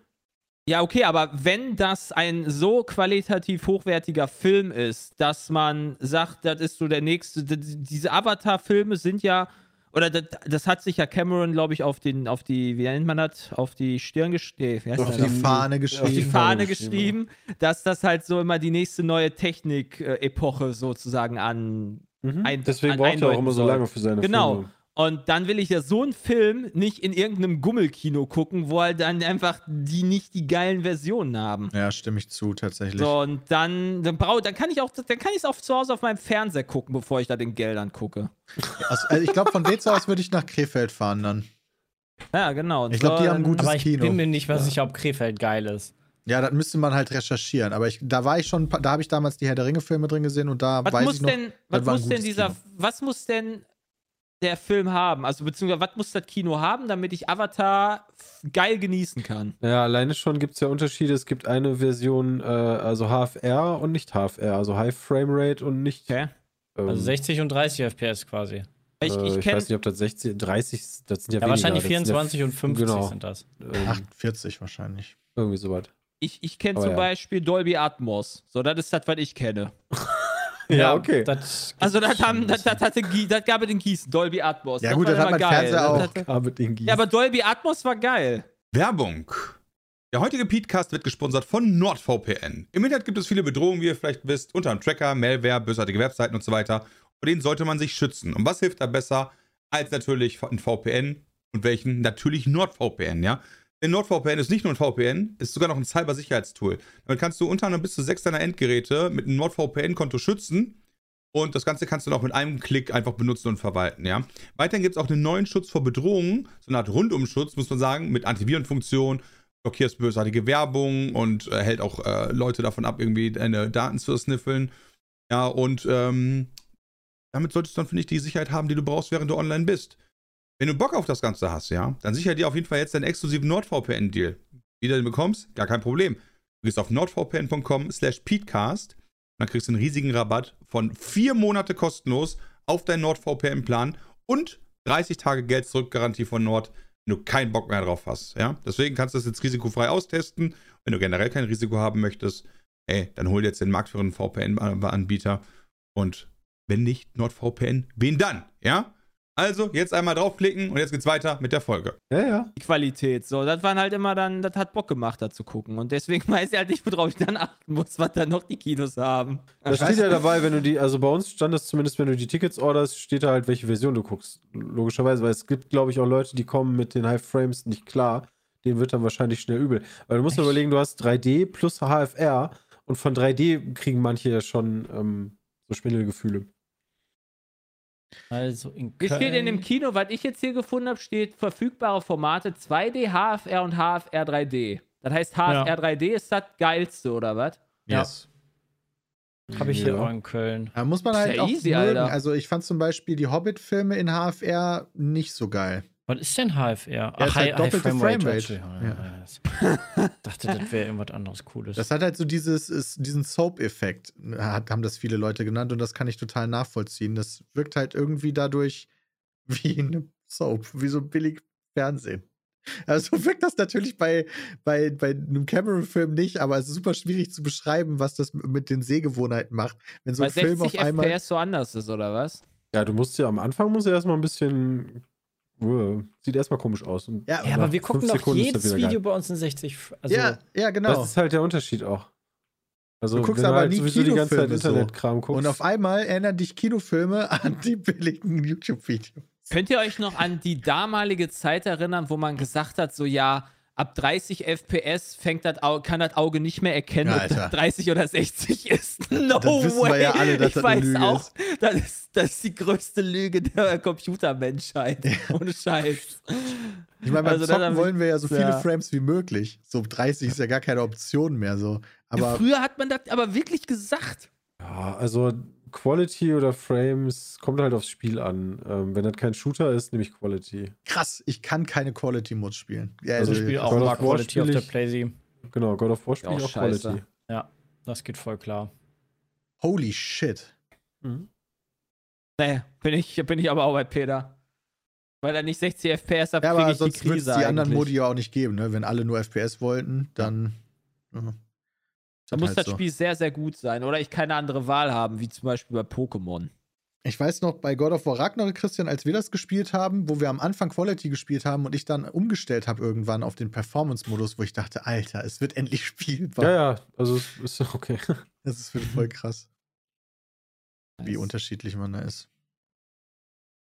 ja, okay, aber wenn das ein so qualitativ hochwertiger Film ist, dass man sagt, das ist so der nächste, diese Avatar-Filme sind ja, oder das, das hat sich ja Cameron, glaube ich, auf den, auf die, wie nennt man das, auf die Stirn geschrieben, heißt Auf die Fahne geschrieben. auf die Fahne geschrieben, dass das halt so immer die nächste neue Technik-Epoche sozusagen an. Mhm. Ein- Deswegen an- braucht er auch immer so lange für seine Genau. Filme. Und dann will ich ja so einen Film nicht in irgendeinem Gummelkino gucken, wo halt dann einfach die nicht die geilen Versionen haben. Ja, stimme ich zu, tatsächlich. So, und dann, dann, brau, dann kann ich auch, dann kann ich es auch zu Hause auf meinem Fernseher gucken, bevor ich da den Geldern gucke. Also, also ich glaube, von Weze aus würde ich nach Krefeld fahren dann. Ja, genau. Ich glaub, so, die haben dann- gutes Aber ich Kino. bin mir nicht mehr sicher, ob Krefeld geil ist. Ja, das müsste man halt recherchieren. Aber ich, da war ich schon, da habe ich damals die Herr der Ringe-Filme drin gesehen und da Was weiß muss ich noch. denn, was ein muss denn dieser, Kino. was muss denn der Film haben? Also, beziehungsweise, was muss das Kino haben, damit ich Avatar geil genießen kann? Ja, alleine schon gibt es ja Unterschiede. Es gibt eine Version, äh, also HFR und nicht HFR, also High Frame Rate und nicht. Okay. Ähm, Also 60 und 30 FPS quasi. Ich, äh, ich ich kenne weiß nicht, ob das 60, 30, das sind ja, Ja, weniger. wahrscheinlich das sind ja 24 und 50 genau. sind das. Ähm, 48 wahrscheinlich. irgendwie sowas. ich, ich kenn Aber zum ja. Beispiel Dolby Atmos. So, das ist das, was ich kenne. Ja, okay. Das Also das, haben, das, das, hatte, das gab es in Gießen, Dolby Atmos. Ja das gut, war das hat immer mein Fernseher Das auch. hatte- Aber den Ja, aber Dolby Atmos war geil. Werbung. Der heutige Podcast wird gesponsert von NordVPN. Im Internet gibt es viele Bedrohungen, wie ihr vielleicht wisst, unter anderem Tracker, Malware, bösartige Webseiten und so weiter. vor denen sollte man sich schützen. Und was hilft da besser als natürlich ein VPN und welchen? Natürlich NordVPN, ja. Denn NordVPN ist nicht nur ein VPN, ist sogar noch ein Cybersicherheitstool. Damit kannst du unter anderem bis zu sechs deiner Endgeräte mit einem NordVPN-Konto schützen. Und das Ganze kannst du dann auch mit einem Klick einfach benutzen und verwalten, ja. Weiterhin gibt es auch einen neuen Schutz vor Bedrohungen, so eine Art Rundumschutz, muss man sagen, mit Antivirenfunktion, blockierst bösartige Werbung und äh, hält auch äh, Leute davon ab, irgendwie deine Daten zu sniffeln. Ja, und ähm, damit solltest du dann, finde ich, die Sicherheit haben, die du brauchst, während du online bist. Wenn du Bock auf das Ganze hast, ja, dann sicher dir auf jeden Fall jetzt deinen exklusiven NordVPN-Deal. Wie du den bekommst, gar kein Problem. Du gehst auf nordvpn.com slash peatcast und dann kriegst du einen riesigen Rabatt von vier Monate kostenlos auf deinen NordVPN-Plan und 30 Tage Geld-Zurück-Garantie von Nord, wenn du keinen Bock mehr drauf hast. Ja? Deswegen kannst du das jetzt risikofrei austesten. Wenn du generell kein Risiko haben möchtest, ey, dann hol dir jetzt den marktführenden VPN-Anbieter und wenn nicht NordVPN, wen dann? Ja? Also, jetzt einmal draufklicken und jetzt geht's weiter mit der Folge. Ja, ja. Die Qualität, so, das waren halt immer dann, das hat Bock gemacht, da zu gucken. Und deswegen weiß ich halt nicht, worauf ich dann achten muss, was dann noch die Kinos haben. Da steht ja dabei, wenn du die, also bei uns stand das zumindest, wenn du die Tickets orderst, steht da halt, welche Version du guckst. Logischerweise, weil es gibt, glaube ich, auch Leute, die kommen mit den High Frames nicht klar. Denen wird dann wahrscheinlich schnell übel. Weil du musst dir überlegen, du hast 3D plus HFR und von 3D kriegen manche ja schon ähm, so Schwindelgefühle. Also in Hier Köln. steht in dem Kino, was ich jetzt hier gefunden habe, steht verfügbare Formate 2D, HFR und HFR 3D. Das heißt, HFR Ja. 3D ist das geilste, oder was? Ja. Yes. Habe ich hier Ja. auch in Köln. Da muss man Ist halt ja auch easy, mögen. Alter. Also ich fand zum Beispiel die Hobbit-Filme in HFR nicht so geil. Was ist denn HFR? ist halt doppelte Framerate. Framerate. Ja. Ich dachte, das wäre irgendwas anderes Cooles. Das hat halt so dieses, ist, diesen Soap-Effekt, haben das viele Leute genannt und das kann ich total nachvollziehen. Das wirkt halt irgendwie dadurch wie eine Soap, wie so billig Fernsehen. Also wirkt das natürlich bei, bei, bei einem Cameron-Film nicht, aber es ist super schwierig zu beschreiben, was das mit den Sehgewohnheiten macht. Wenn so Weil ein Film 60 auf einmal. FPS so anders ist, oder was? Ja, du musst ja am Anfang musst du erstmal ein bisschen. Uh, sieht erstmal komisch aus. Und Ja, aber wir gucken doch Sekunden jedes Video geil. bei uns in 60. F- Also, ja, ja, genau. Das ist halt der Unterschied auch. Also, Du guckst wenn aber du halt nie sowieso die ganze Zeit Kinofilme so. Internetkram guckst. und auf einmal erinnern dich Kinofilme an die billigen YouTube-Videos. Könnt ihr euch noch an die damalige Zeit erinnern, wo man gesagt hat, so ja, ab 30 FPS fängt das Au kann das Auge nicht mehr erkennen, Ja, ob das 30 oder 60 ist. No Das wissen wir way. ja alle, dass ich das eine weiß Lüge auch, ist. Das, ist, das ist die größte Lüge der Computermenschheit. Ohne Scheiß. Ich meine, beim Also, Zocken wollen wir ja so viele ja. Frames wie möglich. So 30 ist ja gar keine Option mehr so. Aber Früher hat man das aber wirklich gesagt. Ja, also Quality oder Frames kommt halt aufs Spiel an. Ähm, wenn das kein Shooter ist, nehme ich Quality. krass, ich kann keine Quality Mods spielen. Ja, Also ich spiele auch God mal of War Quality auf der Playsee. Genau, God of War spiele ich auch auch. Quality. Das geht voll klar. Holy shit. Nee, bin ich, bin ich aber auch bei Peter. Weil er nicht 60 FPS hat, Ja, kriege aber ich die sonst es Krise die anderen eigentlich. Modi ja auch nicht geben, ne? Wenn alle nur FPS wollten, dann. Ja. Da muss halt das so. Spiel sehr, sehr gut sein. Oder ich keine andere Wahl haben, wie zum Beispiel bei Pokémon. Ich weiß noch, bei God of War Ragnarok, Christian, als wir das gespielt haben, wo wir am Anfang Quality gespielt haben und ich dann umgestellt habe irgendwann auf den Performance-Modus, wo ich dachte, Alter, es wird endlich spielbar. Ja, ja, also es ist okay. Das ist voll krass, wie unterschiedlich man da ist.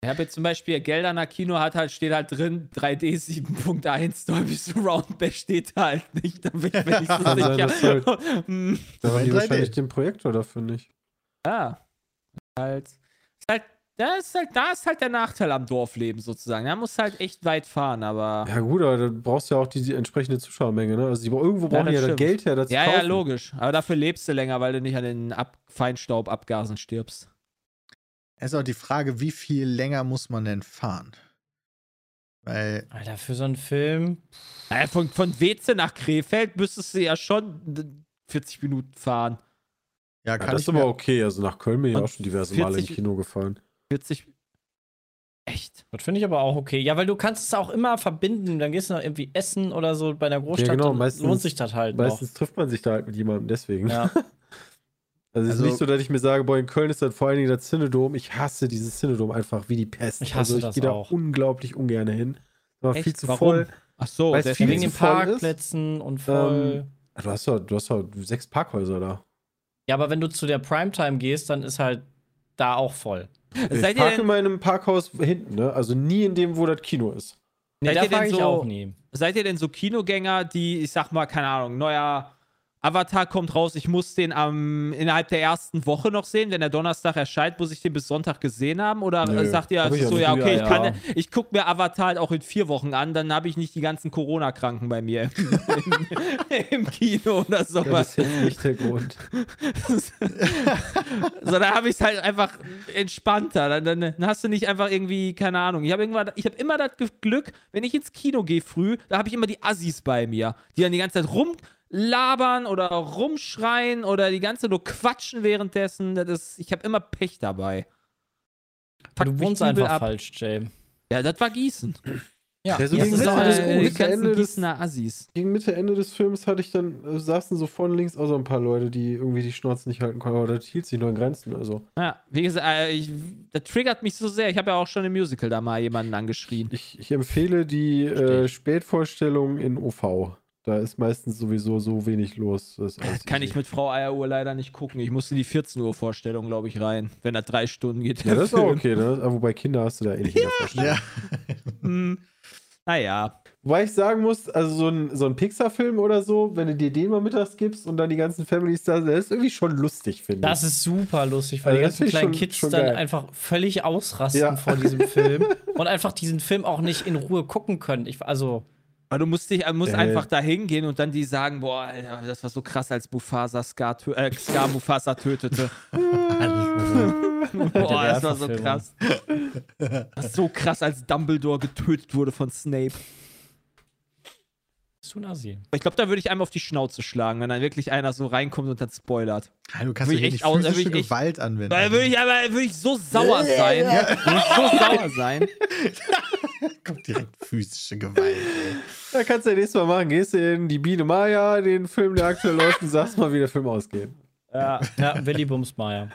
Ich habe jetzt zum Beispiel Gelderner Kino hat halt, steht halt drin, 3D 7.1 Dolby Surround, der steht halt nicht. Da bin ich mir nicht so sicher. halt- Hm, Da haben die 3D. wahrscheinlich den Projektor dafür nicht. ja. Halt. Ist halt, da ist halt, da ist halt der Nachteil am Dorfleben sozusagen. Da musst du halt echt weit fahren, aber. Ja, gut, aber du brauchst ja auch die, die entsprechende Zuschauermenge, ne? Also die, irgendwo brauchen die das ja das. Geld her, das Ja, ja, kaufen. logisch. Aber dafür lebst du länger, weil du nicht an den Ab Feinstaubabgasen stirbst. Es ist auch die Frage, wie viel länger muss man denn fahren? Weil, Alter, für so einen Film. Naja, von, von Weze nach Krefeld müsstest du ja schon 40 Minuten fahren. ja, Ja, kann das ich ist aber okay. Also nach Köln bin ich auch schon diverse Male im 40 Kino gefahren. 40. Echt? Das finde ich aber auch okay. Ja, weil du kannst es auch immer verbinden. Dann gehst du noch irgendwie essen oder so bei einer Großstadt. genau, dann meistens- lohnt sich das halt Meistens trifft man sich da halt mit jemandem, deswegen. noch. Ja. Also es Also- ist nicht so, dass ich mir sage, boah, in Köln ist das vor allen Dingen das Cinedom. Ich hasse dieses Cinedom einfach wie die Pest. Ich hasse also ich das gehe da auch. unglaublich ungern hin. War Echt? viel zu Warum? voll. Ach so, Weißt du, Ja, deswegen- viel wegen zu den voll ist. Parkplätzen und voll. Du hast doch, du hast doch sechs Parkhäuser da. Ja, aber wenn du zu der Primetime gehst, dann ist halt da auch voll. Ich Seid ihr parke denn- immer in einem Parkhaus hinten, ne? Also nie in dem, wo das Kino ist. Nee, Seid da ihr denn fahre ich so- auch nie. Seid ihr denn so Kinogänger, die, ich sag mal, keine Ahnung, neuer Avatar kommt raus, ich muss den am, innerhalb der ersten Woche noch sehen, wenn der Donnerstag erscheint, muss ich den bis Sonntag gesehen haben? Oder Nö, sagt ihr hab ich so, ja ja, okay, Ja, ich, kann, ja. ich gucke mir Avatar halt auch in vier Wochen an, dann habe ich nicht die ganzen Corona-Kranken bei mir im, im Kino oder Das sowas. ist jetzt nicht der Grund. so, dann habe ich es halt einfach entspannter. Dann, dann, dann hast du nicht einfach irgendwie, keine Ahnung. Ich habe habe immer das Glück, wenn ich ins Kino gehe früh, da habe ich immer die Assis bei mir, die dann die ganze Zeit rumlabern oder rumschreien oder die ganze Zeit nur quatschen währenddessen. Das ist, ich habe immer Pech dabei. Fuckt Du wohnst einfach ab. falsch, Jay. Ja, das war Gießen. Ja, Ja, so Das gegen ist Mitte auch des- Mitte Ende des- Gießener Assis. Gegen Mitte, Ende des Films hatte ich dann, äh, saßen so vorne links auch so ein paar Leute, die irgendwie die Schnauze nicht halten konnten, aber das hielt sich nur in Grenzen. Also Ja, wie gesagt, äh, ich, das triggert mich so sehr. Ich habe ja auch schon im Musical da mal jemanden angeschrien. ich, ich empfehle die äh, Spätvorstellung in OV. Da ist meistens sowieso so wenig los. Das Kann easy. ich mit Frau Eieruhr leider nicht gucken. Ich musste die 14 Uhr Vorstellung, glaube ich, rein, wenn das drei Stunden geht. Ja, das ist auch okay, ne? Aber wobei Kinder hast du da eh nicht der Vorstellung. Ja. Hm. Naja. Wobei ich sagen muss, also so ein, so ein Pixar-Film oder so, wenn du dir den mal mittags gibst und dann die ganzen Families da sind, das ist irgendwie schon lustig, finde ich. Das ist super lustig, weil Also die ganzen kleinen schon- Kids schon dann einfach völlig ausrasten Ja. vor diesem Film und einfach diesen Film auch nicht in Ruhe gucken können. Ich, also, Aber du musst, dich, äh, musst Äh. einfach da hingehen und dann die sagen, boah, Alter, das war so krass, als Mufasa Scar, tö äh, Scar Mufasa tötete. boah, das war so krass. Das ist so krass, als Dumbledore getötet wurde von Snape. Bist du ein Assi. Ich glaube, da würde ich einem auf die Schnauze schlagen, wenn dann wirklich einer so reinkommt und dann spoilert. Ja, du kannst ich nicht aus- physische ich Gewalt anwenden. Da würde ich aber würde ich so sauer sein. Würde ich so sauer sein. Kommt direkt physische Gewalt. ey. Da kannst du ja nächstes Mal machen. Gehst du in die Biene Maya, den Film, der aktuell läuft, und sagst mal, wie der Film ausgeht. Ja. Ja, Willy Bumsmeier.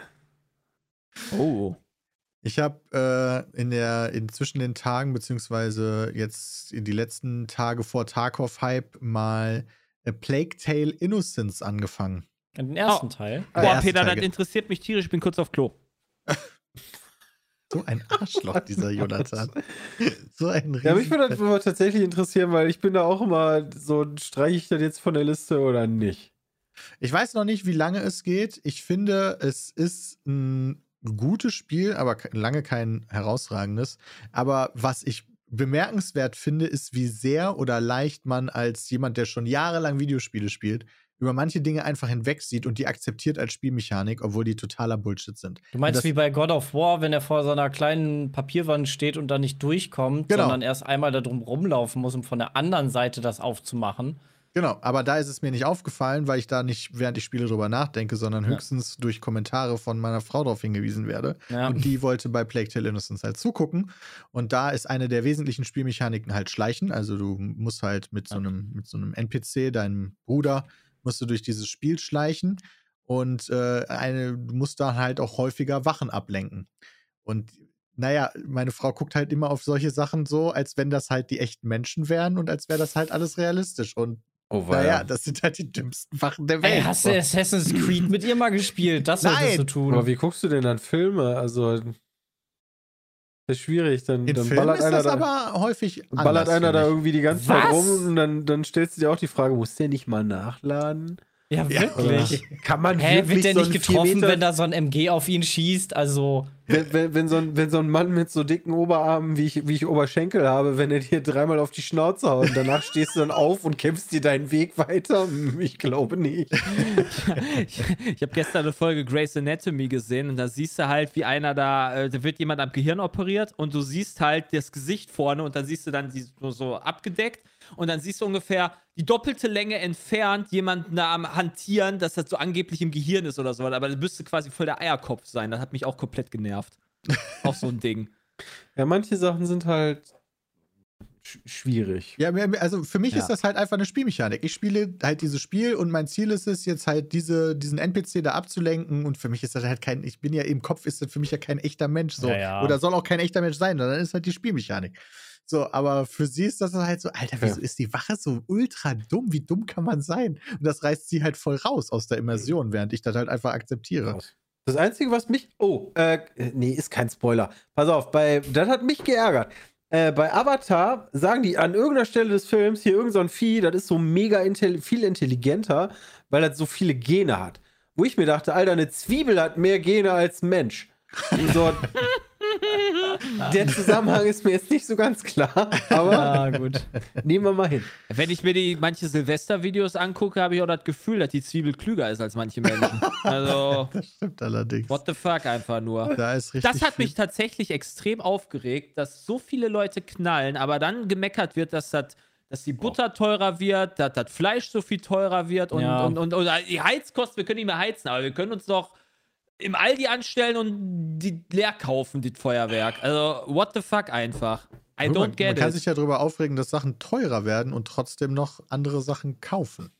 Oh. Ich habe äh, in der in zwischen den Tagen beziehungsweise jetzt in die letzten Tage vor Tarkov Hype mal A Plague Tale Innocence angefangen. Den ersten Oh. Teil. Ah, Boah, erste Peter, Teil das interessiert mich tierisch. Ich bin kurz auf Klo. So ein Arschloch dieser Jonathan. so ein Ja, mich würde das riesen- aber tatsächlich interessieren, weil ich bin da auch immer so, streiche ich das jetzt von der Liste oder nicht? Ich weiß noch nicht, wie lange es geht. Ich finde, es ist ein gutes Spiel, aber lange kein herausragendes. Aber was ich bemerkenswert finde, ist, wie sehr oder leicht man als jemand, der schon jahrelang Videospiele spielt, über manche Dinge einfach hinwegsieht und die akzeptiert als Spielmechanik, obwohl die totaler Bullshit sind. Du meinst wie bei God of War, wenn er vor so einer kleinen Papierwand steht und da nicht durchkommt, Genau. sondern erst einmal da drum rumlaufen muss, um von der anderen Seite das aufzumachen. Genau, aber da ist es mir nicht aufgefallen, weil ich da nicht, während ich spiele, drüber nachdenke, sondern Ja. höchstens durch Kommentare von meiner Frau darauf hingewiesen werde. Ja. Und die wollte bei Plague Tale Innocence halt zugucken. Und da ist eine der wesentlichen Spielmechaniken halt Schleichen. Also du musst halt mit so einem, mit so einem NPC, deinem Bruder, musst du durch dieses Spiel schleichen. Und äh, eine, du musst da halt auch häufiger Wachen ablenken. Und naja, meine Frau guckt halt immer auf solche Sachen so, als wenn das halt die echten Menschen wären und als wäre das halt alles realistisch. Und Oh, naja, das sind halt die dümmsten Wachen der Welt. Ey, hast du Assassin's Creed mit ihr mal gespielt? Das solltest du tun. Aber wie guckst du denn dann Filme? Also, das ist schwierig. Dann, In dann ballert ist einer das da. aber häufig Ballert einer da irgendwie die ganze Zeit Was? rum und dann, dann stellst du dir auch die Frage, muss der nicht mal nachladen? Ja, Ja. wirklich. Kann man Hä, wirklich wird der so nicht getroffen, wenn da so ein MG auf ihn schießt? Also, wenn, wenn, wenn, so ein, wenn so ein Mann mit so dicken Oberarmen, wie ich, wie ich Oberschenkel habe, wenn er dir dreimal auf die Schnauze haut und danach stehst du dann auf und kämpfst dir deinen Weg weiter? Hm, Ich glaube nicht. ich ich habe gestern eine Folge Grey's Anatomy gesehen und da siehst du halt, wie einer da, äh, da wird jemand am Gehirn operiert und du siehst halt das Gesicht vorne und dann siehst du dann die, so abgedeckt und dann siehst du ungefähr die doppelte Länge entfernt jemanden da am Hantieren, dass das so angeblich im Gehirn ist oder so, aber das müsste quasi voll der Eierkopf sein. Das hat mich auch komplett genervt. auch so ein Ding. Ja, manche Sachen sind halt sch schwierig. Ja, also für mich Ja. ist das halt einfach eine Spielmechanik. Ich spiele halt dieses Spiel und mein Ziel ist es, jetzt halt diese, diesen NPC da abzulenken. Und für mich ist das halt kein, ich bin ja im Kopf, ist das für mich ja kein echter Mensch. So. Ja, ja. Oder soll auch kein echter Mensch sein, dann ist halt die Spielmechanik. So, aber für sie ist das halt so, Alter, wieso Ja. ist die Wache so ultra dumm? Wie dumm kann man sein? Und das reißt sie halt voll raus aus der Immersion, während ich das halt einfach akzeptiere. Das Einzige, was mich. Oh, äh, nee, ist kein Spoiler. Pass auf, bei, das hat mich geärgert. Äh, bei Avatar sagen die an irgendeiner Stelle des Films hier irgend so ein Vieh, das ist so mega intelli viel intelligenter, weil das so viele Gene hat. Wo ich mir dachte, Alter, eine Zwiebel hat mehr Gene als Mensch. So, der Zusammenhang ist mir jetzt nicht so ganz klar, aber Ah, gut. nehmen wir mal hin. Wenn ich mir die manche Silvester-Videos angucke, habe ich auch das Gefühl, dass die Zwiebel klüger ist als manche Menschen. Also, Das stimmt allerdings. what the fuck einfach nur. Da ist richtig. Das hat viel- mich tatsächlich extrem aufgeregt, dass so viele Leute knallen, aber dann gemeckert wird, dass das dass die Butter teurer wird, dass das Fleisch so viel teurer wird und, Ja. und, und, und die Heizkosten, wir können nicht mehr heizen, aber wir können uns doch im Aldi anstellen und die leer kaufen, das Feuerwerk. Also, what the fuck einfach. I man, don't man get kann it. sich ja darüber aufregen, dass Sachen teurer werden und trotzdem noch andere Sachen kaufen.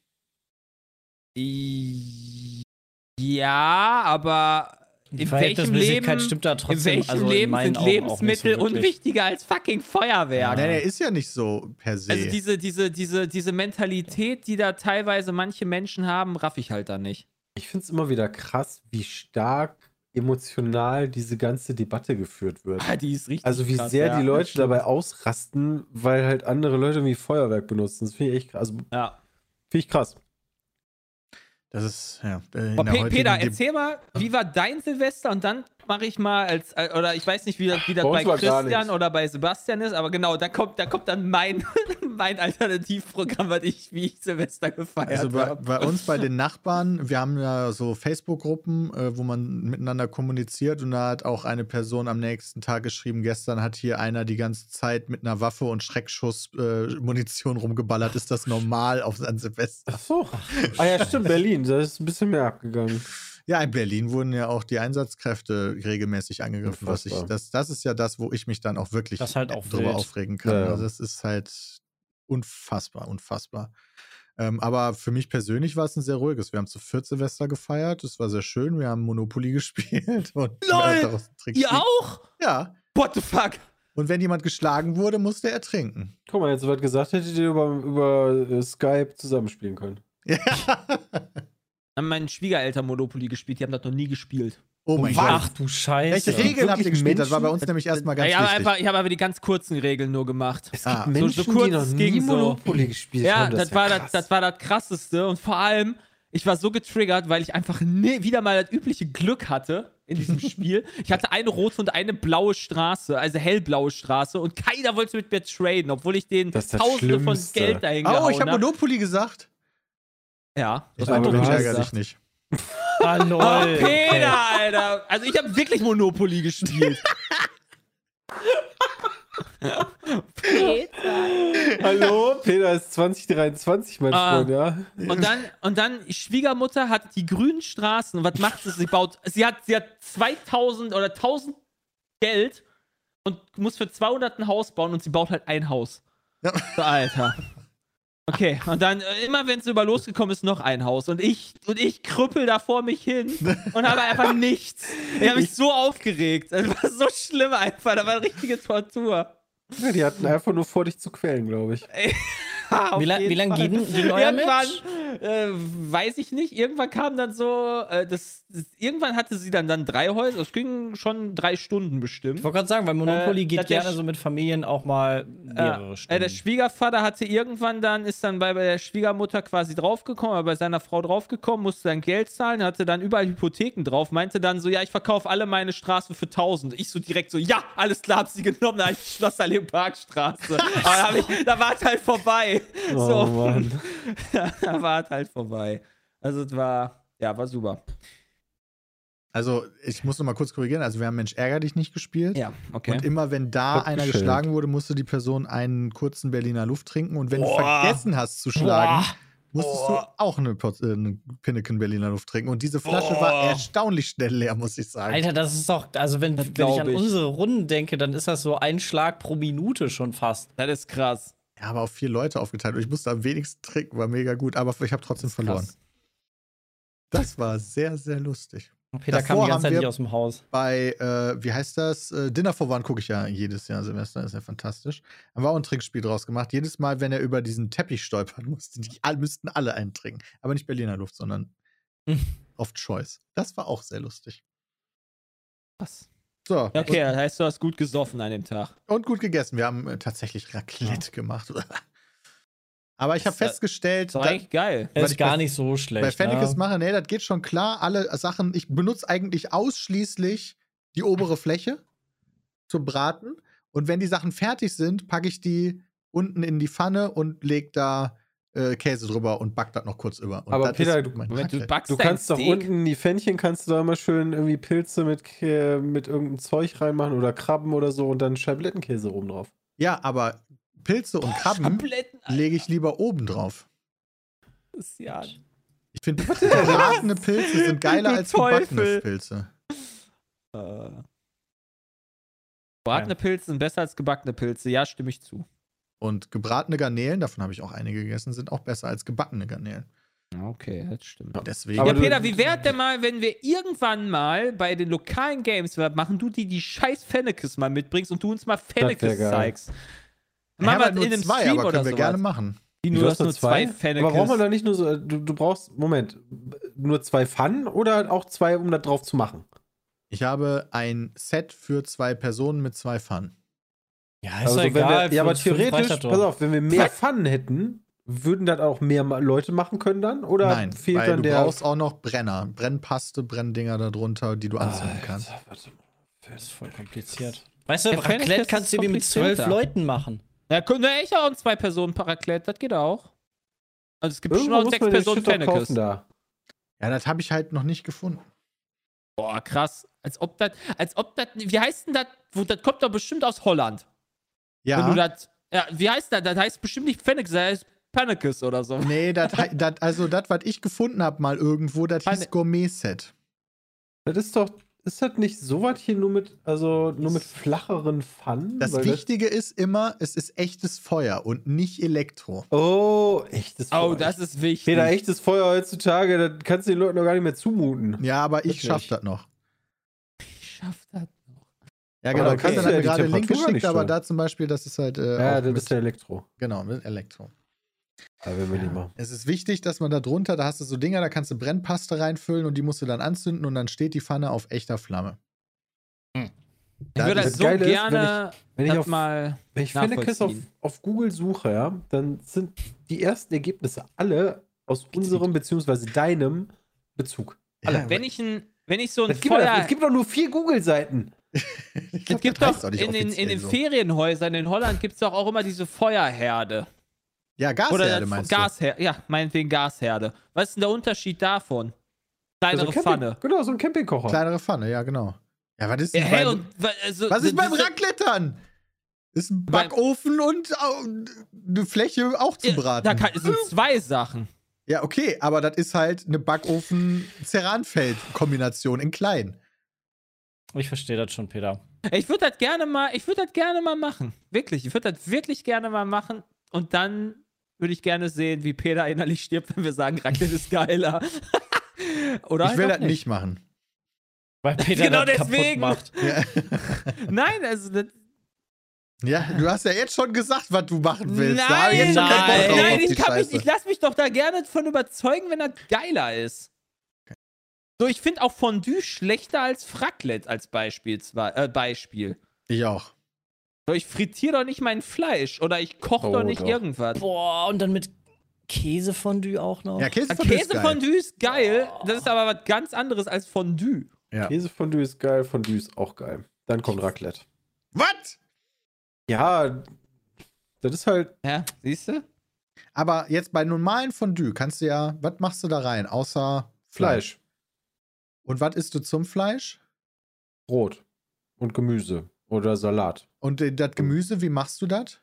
Ja, aber in welchem Leben, stimmt da in trotzdem welchem also in Leben meinen sind Augen so Lebensmittel wirklich. unwichtiger als fucking Feuerwerk? Nein, er ist ja nicht so per se. Also diese, diese, diese, diese Mentalität, die da teilweise manche Menschen haben, raff ich halt da nicht. Ich finde es immer wieder krass, wie stark emotional diese ganze Debatte geführt wird. Ah, die ist richtig Also wie krass, sehr ja, die Leute dabei ausrasten, weil halt andere Leute irgendwie Feuerwerk benutzen. Das finde ich echt krass. Also finde Ja. ich krass. das ist, ja. äh, heutigen Peter, erzähl mal, wie war dein Silvester? Und dann mache ich mal als, äh, oder ich weiß nicht, wie das, wie das Bei bei Christian oder bei Sebastian ist, aber genau, da kommt, da kommt dann mein, mein Alternativprogramm, was ich, wie ich Silvester gefeiert Also bei, habe. bei uns, bei den Nachbarn, wir haben ja so Facebook-Gruppen, äh, wo man miteinander kommuniziert und da hat auch eine Person am nächsten Tag geschrieben, gestern hat hier einer die ganze Zeit mit einer Waffe und Schreckschuss-Munition äh, Munition rumgeballert. Ist das normal auf an Silvester? Ach so. Ah ja, stimmt, Berlin. Da ist ein bisschen mehr abgegangen. Ja, in Berlin wurden ja auch die Einsatzkräfte regelmäßig angegriffen. Was ich, das, das ist ja das, wo ich mich dann auch wirklich Das ist halt auch drüber wild. aufregen kann. Ja, ja. Also das ist halt unfassbar, unfassbar. Ähm, aber für mich persönlich war es ein sehr ruhiges. Wir haben zu viert Silvester gefeiert. Das war sehr schön. Wir haben Monopoly gespielt. Und Lol! Ihr auch? Ja. What the fuck? Und wenn jemand geschlagen wurde, musste er trinken. Guck mal, jetzt soweit gesagt, hättet ihr über, über äh, Skype zusammenspielen können. Ja. Haben meine Schwiegereltern Monopoly gespielt, die haben das noch nie gespielt. Oh mein Ach Gott. du Scheiße. Welche Regeln habt ihr gespielt? Das war bei uns nämlich erstmal ganz ich habe wichtig. einfach, ich habe aber die ganz kurzen Regeln nur gemacht. Es Ah, gibt so- Menschen, so kurz die noch nie so. Monopoly gespielt Ja, haben. das, ist war ja das, das war das krasseste und vor allem, ich war so getriggert, weil ich einfach nie, wieder mal das übliche Glück hatte in diesem Spiel. Ich hatte eine rote und eine blaue Straße, also hellblaue Straße und keiner wollte mit mir traden, obwohl ich den Das ist das Tausende von Schlimmste. Geld dahin Oh, gehauen ich habe hab. Monopoly gesagt. Ja, das Ich war glaube, ärgere dich nicht. Ah, lol. Oh, Peter, Alter. Also ich habe wirklich Monopoly gespielt. Peter. Hallo, Peter ist 2023, mein Ah. Freund, ja. Und dann, und dann, Schwiegermutter hat die grünen Straßen. Und was macht sie? Sie baut, sie hat, sie hat 2000 oder 1000 Geld und muss für 200 ein Haus bauen und sie baut halt ein Haus. Ja. So, Alter. Okay, und dann äh, immer, wenn es über losgekommen ist, noch ein Haus. Und ich, und ich krüppel da vor mich hin und habe einfach nichts. Ich habe mich so aufgeregt. Das war so schlimm einfach. Da war eine richtige Tortur. ja. Die hatten einfach nur vor, dich zu quälen, glaube ich. Auf Wie jeden wie lang Fall. ging- ging euer Irgendwann, äh, weiß ich nicht, irgendwann kam dann so, äh, das, das, irgendwann hatte sie dann, dann drei Häuser, es ging schon drei Stunden bestimmt. Ich wollte gerade sagen, weil Monopoly Äh, geht gerne so mit Familien auch mal mehrere Äh, Stunden. der Schwiegervater hatte irgendwann dann, ist dann bei, bei der Schwiegermutter quasi draufgekommen, bei seiner Frau draufgekommen, musste dann Geld zahlen, hatte dann überall Hypotheken drauf, meinte dann so, ja, ich verkaufe alle meine Straßen für 1000. Ich so direkt so, ja, alles klar, hab sie genommen, da ich Schlossallee Parkstraße. Aber da, ich, da war es halt vorbei. Oh, so, Mann. da war es halt vorbei. Also es war, ja, war super. Also, ich muss noch mal kurz korrigieren. Also, wir haben Mensch ärger dich nicht gespielt. Ja, okay. Und immer wenn da Hat einer geschillt. geschlagen wurde, musste die Person einen kurzen Berliner Luft trinken. Und wenn Boah. du vergessen hast zu schlagen, Boah. musstest Boah. du auch eine, Pot- äh, eine Pinneken Berliner Luft trinken. Und diese Flasche Boah. war erstaunlich schnell leer, muss ich sagen. Alter, das ist doch, also wenn, wenn ich an ich. unsere Runden denke, dann ist das so ein Schlag pro Minute schon fast. Das ist krass. Ja, aber auf vier Leute aufgeteilt. Und ich musste am wenigsten trinken, war mega gut. Aber ich habe trotzdem verloren. Krass. Das war sehr, sehr lustig. Peter kam Davor die ganze Zeit nicht aus dem Haus. Bei, äh, wie heißt das? Äh, Dinner for One gucke ich ja jedes Jahr Silvester, ist ja fantastisch. Haben wir auch ein Trinkspiel draus gemacht. Jedes Mal, wenn er über diesen Teppich stolpern musste, die müssten alle einen trinken. Aber nicht Berliner Luft, sondern auf Choice. Das war auch sehr lustig. Was? So, Okay, das heißt, du hast gut gesoffen an dem Tag. und, gut gegessen. Wir haben äh, tatsächlich Raclette gemacht. Aber ich habe äh, festgestellt, Ist doch da- eigentlich geil. Weil ist gar bei- nicht so schlecht. bei Fennekes ne? mache, nee, das geht schon klar. Alle Sachen, ich benutze eigentlich ausschließlich die obere Fläche zum Braten. Und wenn die Sachen fertig sind, packe ich die unten in die Pfanne und leg da äh, Käse drüber und back das noch kurz über. Und Aber Peter, ist du- du backst Du kannst doch unten in die Pfännchen kannst du da immer schön irgendwie Pilze mit, Kä- mit irgendeinem Zeug reinmachen oder Krabben oder so und dann Scheiblettenkäse oben drauf. Ja, aber Pilze und Krabben Schabletten, Alter. lege ich lieber oben drauf. Das ist ja. Ich finde, gebratene Pilze sind geiler als gebackene. Pilze. Äh. Bratene Pilze sind besser als gebackene Pilze. Ja, stimme ich zu. Und gebratene Garnelen, davon habe ich auch einige gegessen, sind auch besser als gebackene Garnelen. Okay, das stimmt. Deswegen. Aber ja, du- Peter, wie wäre denn mal, wenn wir irgendwann mal bei den lokalen Games machen, du die die scheiß Fennekes mal mitbringst und du uns mal Fennekes zeigst? Machen wir in einem zwei, Stream aber oder können wir sowas. gerne machen. Die Du nur, hast dass nur zwei Fennekes. Aber braucht man da nicht nur so, du, du brauchst, Moment, nur zwei Pfannen oder auch zwei, um da drauf zu machen? Ich habe ein Set für zwei Personen mit zwei Pfannen. Ja, ist Also egal. wir, ja, aber theoretisch, pass auf, wenn wir mehr? Pfannen hätten, würden das auch mehr Leute machen können dann? Oder Nein, fehlt weil dann du der. brauchst auch noch Brenner. Brennpaste, Brenndinger darunter, die du anzünden kannst. warte mal. Das ist voll kompliziert. Weißt du, Ja, Raclette ist kannst du irgendwie mit zwölf. Leuten machen. Ja, können wir echt auch ein Zwei-Personen-Paraclette, das geht auch. Also es gibt bestimmt Irgendwo auch muss sechs Personen Fennekes. da. Ja, das habe ich halt noch nicht gefunden. Boah, krass. Als ob das, als ob das, wie heißt denn das, wo- das kommt doch bestimmt aus Holland. Wenn du Ja. das, ja, wie heißt das? Das heißt bestimmt nicht Fennekes, das heißt Pannekes oder so. Nee, das, hei- das, also das, was ich gefunden habe mal irgendwo, das hieß Gourmet-Set. Das ist doch, ist das nicht so was hier nur mit, also nur mit flacheren Pfannen? Das Weil Wichtige ist immer, es ist echtes Feuer und nicht Elektro. Oh, echtes Feuer. Oh, das ist wichtig. Peter, echtes Feuer heutzutage, das kannst du den Leuten doch gar nicht mehr zumuten. Ja, aber ich Wirklich? schaff das noch. Ich schaff das noch. Ja, Aber genau. dann Christian kannst du hat ja gerade einen Link geschickt, aber da zum Beispiel, das ist halt. Äh, Ja, auch das mit, ist der Elektro. Genau, mit Elektro. Da will wir nicht machen. Es ist wichtig, dass man da drunter, da hast du so Dinger, da kannst du Brennpaste reinfüllen und die musst du dann anzünden und dann steht die Pfanne auf echter Flamme. Ich Das würde ist- das so Geile ist, gerne Wenn ich das auf, mal. wenn ich Fennekes auf, auf Google suche, ja, dann sind die ersten Ergebnisse alle aus unserem beziehungsweise deinem Bezug. Ja, Wenn ich ein, wenn ich so ein gibt, es gibt doch nur vier Google-Seiten. Es gibt doch in den, in den so. Ferienhäusern in Holland gibt es doch auch immer diese Feuerherde. Ja, Oder Gasherde meinst Gasherde. Ja, meinetwegen Gasherde. Was ist denn der Unterschied davon? Kleinere Also Pfanne. Genau, so ein Campingkocher. du. Kleinere Pfanne, ja, genau. Ja, was ist Ja, denn hä, beim, und, also, was ist beim diese- Raclette dann? Ist ein Beim- Backofen und eine Fläche auch zu Ja, braten. Da kann, es sind zwei Sachen. ja, okay, aber das ist halt eine Backofen-Ceranfeld-Kombination in klein. Ich verstehe das schon, Peter. Ich würde das gerne mal, ich würde das gerne mal machen. Wirklich, ich würde das wirklich gerne mal machen. Und dann würde ich gerne sehen, wie Peter innerlich stirbt, wenn wir sagen, Raclette ist geiler. Oder ich halt will auch das nicht machen. Weil Peter Genau das kaputt deswegen. macht. Ja. Nein, also das, ja, du hast ja jetzt schon gesagt, was du machen willst. Nein, ich nein, nein, ich, kann mich, Scheiße. ich lasse mich doch da gerne von überzeugen, wenn das geiler ist. So, ich finde auch Fondue schlechter als Raclette als Beispiel. Zwar, äh, Beispiel. Ich auch. So, ich frittiere doch nicht mein Fleisch oder ich koche Oh, doch nicht doch. irgendwas. Boah, und dann mit Käsefondue auch noch. Ja, Ah, Käsefondue ist geil. Käsefondue ist geil, das ist aber was ganz anderes als Fondue. Ja. Käsefondue ist geil, Fondue ist auch geil. Dann kommt Raclette. Was? Ja, das ist halt Ja, siehst du? Aber jetzt bei normalen Fondue kannst du ja, was machst du da rein, außer Fleisch? Fleisch, Und was isst du zum Fleisch? Brot und Gemüse oder Salat. Und äh, das Gemüse, wie machst du das?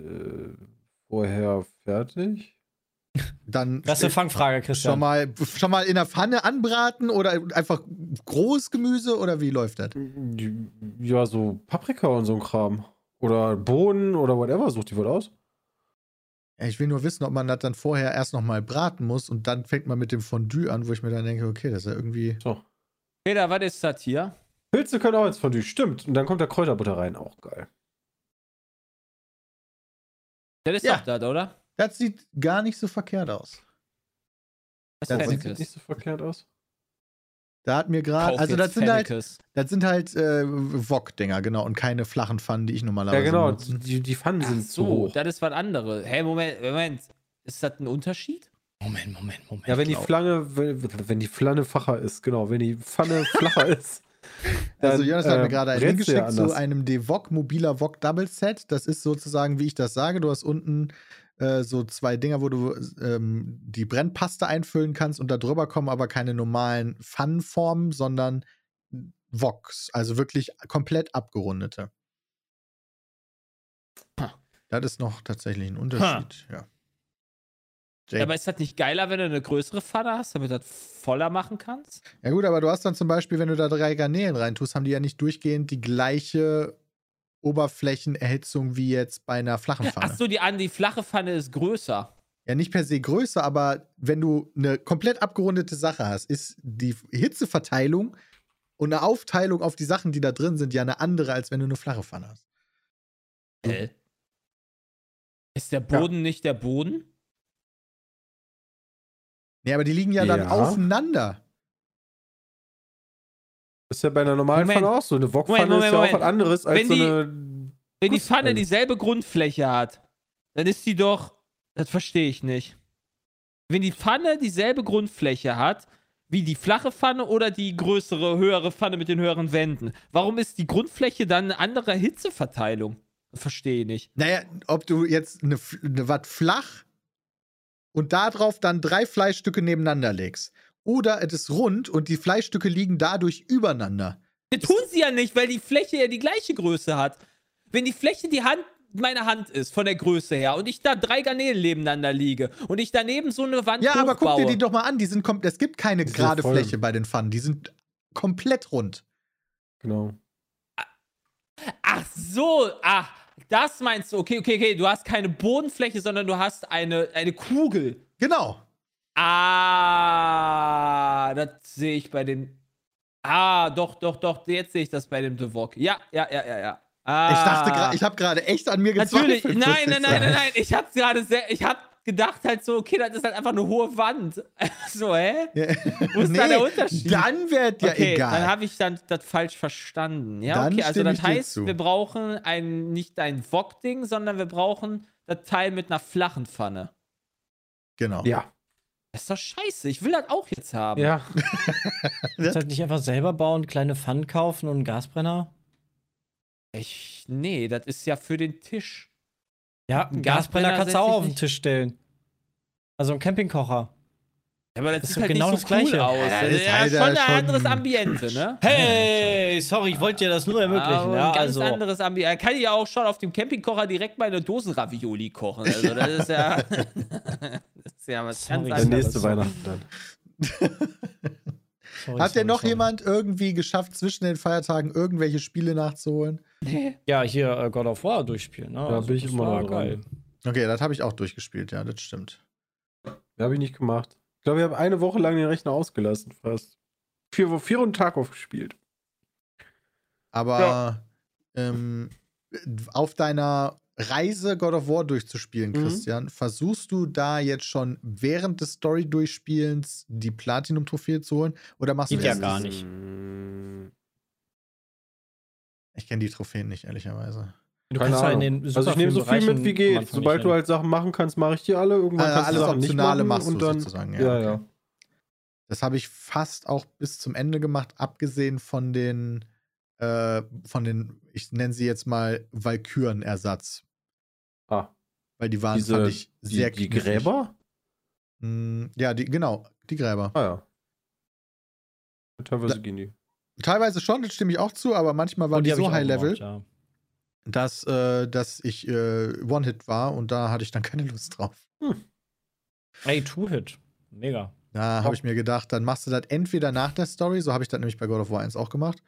Äh, vorher fertig. Dann Das ist eine Fangfrage, Christian. schon mal, schon mal in der Pfanne anbraten oder einfach großes Gemüse oder wie läuft das? Ja, so Paprika und so ein Kram. Oder Bohnen oder whatever, sucht die wohl aus. Ich will nur wissen, ob man das dann vorher erst noch mal braten muss und dann fängt man mit dem Fondue an, wo ich mir dann denke, okay, das ist ja irgendwie. So. Peter, was ist das hier? Pilze können auch ins Fondue, stimmt. Und dann kommt da Kräuterbutter rein, auch geil. Das ist Ja. doch das, oder? Das sieht gar nicht so verkehrt aus. Das Das sieht nicht so verkehrt aus. Da hat mir gerade, also das sind halt, das sind halt äh, Wok-Dinger, genau, und keine flachen Pfannen, die ich normalerweise Ja, genau. benutze. Die, die Pfannen Ach sind zu so, hoch. das ist was anderes. Hä, Moment, Moment. Ist das ein Unterschied? Moment, Moment, Moment. Ja, wenn die Flange, wenn, wenn die Flanne facher ist, genau, wenn die Pfanne flacher ist. Also dann, Jonas hat mir äh, gerade einen brennt Link ja geschickt zu einem Devok mobiler Wok Double Set. Das ist sozusagen, wie ich das sage. Du hast unten äh, so zwei Dinger, wo du ähm, die Brennpaste einfüllen kannst und da drüber kommen aber keine normalen Pfannenformen, sondern Woks. Also wirklich komplett abgerundete. Ha. Das ist noch tatsächlich ein Unterschied. Ja. Ja, Jake. aber ist das nicht geiler, wenn du eine größere Pfanne hast, damit du das voller machen kannst? Ja gut, aber du hast dann zum Beispiel, wenn du da drei Garnelen reintust, haben die ja nicht durchgehend die gleiche Oberflächenerhitzung wie jetzt bei einer flachen Pfanne. Ach so, die, an- die flache Pfanne ist größer. Ja, nicht per se größer, aber wenn du eine komplett abgerundete Sache hast, ist die Hitzeverteilung und eine Aufteilung auf die Sachen, die da drin sind, ja eine andere, als wenn du eine flache Pfanne hast. Hä? Ist der Boden nicht der Boden? Nee, aber die liegen ja, dann Ja. Aufeinander. ist ja bei einer normalen Moment. Pfanne auch so. Eine Wokpfanne Moment, ist ja auch Moment. was anderes als Wenn so die- eine. Wenn die Pfanne dieselbe Grundfläche hat, dann ist die doch. Das verstehe ich nicht. Wenn die Pfanne dieselbe Grundfläche hat, wie die flache Pfanne oder die größere, höhere Pfanne mit den höheren Wänden, warum ist die Grundfläche dann eine andere Hitzeverteilung? Das verstehe ich nicht. Naja, ob du jetzt eine, eine was flach und darauf dann drei Fleischstücke nebeneinander legst. Oder es ist rund und die Fleischstücke liegen dadurch übereinander. Das tun sie ja nicht, weil die Fläche ja die gleiche Größe hat. Wenn die Fläche die Hand, meine Hand ist, von der Größe her, und ich da drei Garnelen nebeneinander liege und ich daneben so eine Wand Ja, aber guck dir die doch mal an. Die sind kom- es gibt keine gerade voll. Fläche bei den Pfannen. Die sind komplett rund. Genau. Ach so, ach, das meinst du. Okay, okay, okay. Du hast keine Bodenfläche, sondern du hast eine, eine Kugel. Genau. Ah, das sehe ich bei den. Ah, doch, doch, doch. Jetzt sehe ich das bei dem Devok. Ja, ja, ja, ja, ja. Ah. Ich dachte gerade, ich habe gerade echt an mir gezweifelt. Natürlich, nein, nein, nein, nein, nein. Ich hab's gerade sehr. Ich hab gedacht halt so, okay, das ist halt einfach eine hohe Wand. so, hä? Ja. Wo ist da der Unterschied? Dann wird ja okay, egal. dann habe ich dann das falsch verstanden. Ja, Dann okay, also das heißt, wir brauchen ein, nicht ein Wok-Ding, sondern wir brauchen das Teil mit einer flachen Pfanne. genau. Ja. Das ist doch scheiße. Ich will das auch jetzt haben. Ja. Kannst halt nicht einfach selber bauen, kleine Pfannen kaufen und einen Gasbrenner? Ich, nee, das ist ja für den Tisch. Ja, Einen Gasbrenner Gasbrenner kannst du auch auf den. Tisch stellen. Also einen Campingkocher. Aber das, Das ist sieht halt genau nicht so das Gleiche. cool aus. Ja, das ist ja halt, schon ein schon- anderes Ambiente, ne? Hey, sorry, ich wollte dir das nur ermöglichen. Aber ja, ein ganz also. anderes Ambiente. Er kann ja auch schon auf dem Campingkocher direkt mal eine Dose Ravioli kochen. Also das ist ja, das ist ja was ganz Sorry. Der anderes. nächste Weihnachten dann. Sorry, Hat denn noch sorry. jemand irgendwie geschafft, zwischen den Feiertagen irgendwelche Spiele nachzuholen? Ja, hier äh, God of War durchspielen. Ne? Da bin ich immer noch geil. Okay, das habe ich auch durchgespielt, ja, das stimmt. Ja, habe ich nicht gemacht. Ich glaube, ich habe eine Woche lang den Rechner ausgelassen, fast. Vier, vier und Tag aufgespielt. Aber ähm, auf deiner Reise God of War durchzuspielen, Mhm. Christian, versuchst du da jetzt schon während des Story-Durchspielens die Platinum-Trophäe zu holen? Oder machst du Geht ja gar das- nicht. Mm, Ich kenne die Trophäen nicht, ehrlicherweise. Du Keine kannst ja in Ahnung. den also ich nehme so viel mit wie geht. Sobald du halt Sachen machen kannst, mache ich die alle. Irgendwann Also kannst alles du Sachen nicht Optionale machen machst du und dann, sozusagen, ja, Ja, okay. ja. Das habe ich fast auch bis zum Ende gemacht, abgesehen von den, äh, von den, ich nenne sie jetzt mal Valkyren-Ersatz. Ah, Weil die waren, diese fand ich, sehr die, die. Gräber? Mm, Ja, die, genau, die Gräber. Ah ja. Teilweise Da- gehen die. Teilweise schon, das stimme ich auch zu, aber manchmal waren Und die, ich so High-Level, ja. Dass, äh, dass ich äh, One-Hit war und da hatte ich dann keine Lust drauf. Ey, Two-Hit. Mega. Da habe ich mir gedacht, dann machst du das entweder nach der Story, so habe ich das nämlich bei God of War 1 auch gemacht,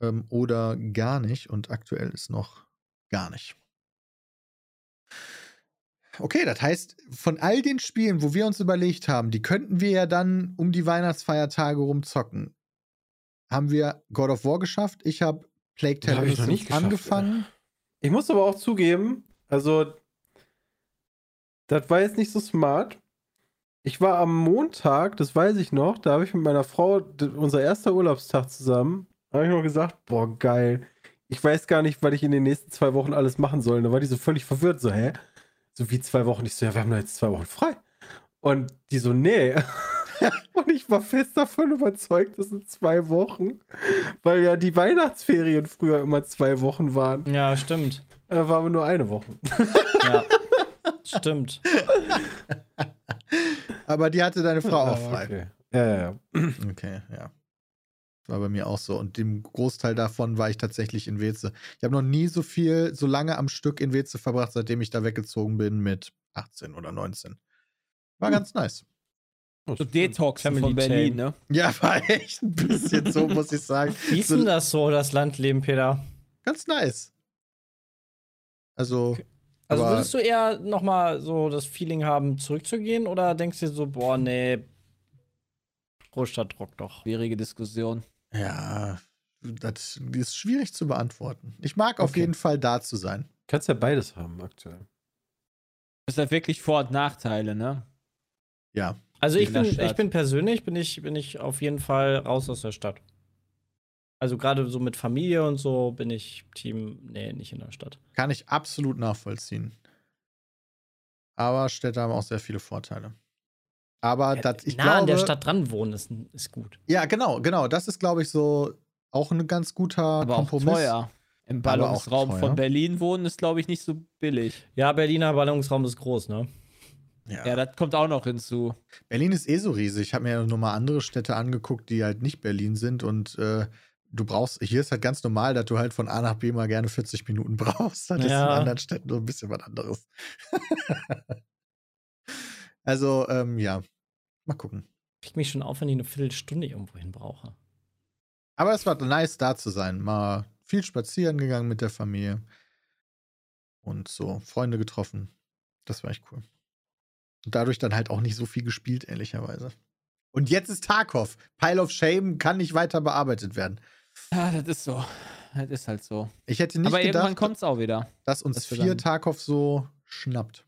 ähm, oder gar nicht. Und aktuell ist noch gar nicht. Okay, das heißt, von all den Spielen, wo wir uns überlegt haben, die könnten wir ja dann um die Weihnachtsfeiertage rumzocken, haben wir God of War geschafft. Ich habe Plague Tale hab ich noch Ich muss aber auch zugeben, also, das war jetzt nicht so smart, Ich war am Montag, das weiß ich noch, da habe ich mit meiner Frau, unser erster Urlaubstag zusammen, habe ich noch gesagt, boah, geil. Ich weiß gar nicht, was ich in den nächsten zwei Wochen alles machen soll. Da war die so völlig verwirrt, so, hä? So wie zwei Wochen. Ich so, ja, wir haben doch jetzt zwei Wochen frei. Und die so, nee. Und ich war fest davon überzeugt, das sind zwei Wochen. Weil ja die Weihnachtsferien früher immer zwei Wochen waren. Ja, stimmt. Da war aber nur eine Woche. Ja. stimmt. Aber die hatte deine Frau auch frei. Okay. Ja, ja, ja. Okay, ja. War bei mir auch so. Und dem Großteil davon war ich tatsächlich in Weze. Ich habe noch nie so viel, so lange am Stück in Weze verbracht, seitdem ich da weggezogen bin mit 18 oder 19. War Hm. ganz nice. So Detoxen Family von Berlin, ne? Ja, war echt ein bisschen so, muss ich sagen. Wie ist So- denn das so, das Landleben, Peter? Ganz nice. Also, Also aber würdest du eher nochmal so das Feeling haben, zurückzugehen oder denkst du dir so, boah, nee, Großstadt rockt doch. Schwierige Diskussion. ja, das ist schwierig zu beantworten. Ich mag auf Okay. jeden Fall da zu sein. Kannst ja beides haben aktuell. Das ist halt wirklich Vor- und Nachteile, ne? Ja. Also ich bin, Stadt. ich bin persönlich, bin ich, bin ich auf jeden Fall raus aus der Stadt. Also gerade so mit Familie und so bin ich Team, nee, nicht in der Stadt. Kann ich absolut nachvollziehen. Aber Städte haben auch sehr viele Vorteile. Aber das, ich nah glaube, an der Stadt dran wohnen ist, ist gut. Ja, genau, genau. Das ist, glaube ich, so auch ein ganz guter Aber auch Kompromiss. teuer. Im Aber auch Ballungsraum teuer. von Berlin wohnen ist, glaube ich, nicht so billig. Ja, Berliner Ballungsraum ist groß, ne? Ja. Ja, das kommt auch noch hinzu. Berlin ist eh so riesig. Ich habe mir ja nur mal andere Städte angeguckt, die halt nicht Berlin sind. Und äh, du brauchst, hier ist halt ganz normal, dass du halt von A nach B mal gerne 40 Minuten brauchst. Das ist in Ja. anderen Städten so ein bisschen was anderes. also, ähm, ja, mal gucken. Krieg mich schon auf, wenn ich eine Viertelstunde irgendwo hin brauche. Aber es war nice, da zu sein. Mal viel spazieren gegangen mit der Familie. Und so Freunde getroffen. Das war echt cool. Und dadurch dann halt auch nicht so viel gespielt, ehrlicherweise. Und jetzt ist Tarkov. Pile of Shame kann nicht weiter bearbeitet werden. Ja, das ist so. Das ist halt so. Ich hätte nicht aber irgendwann gedacht, kommt es auch wieder. dass uns dass vier Tarkov so schnappt.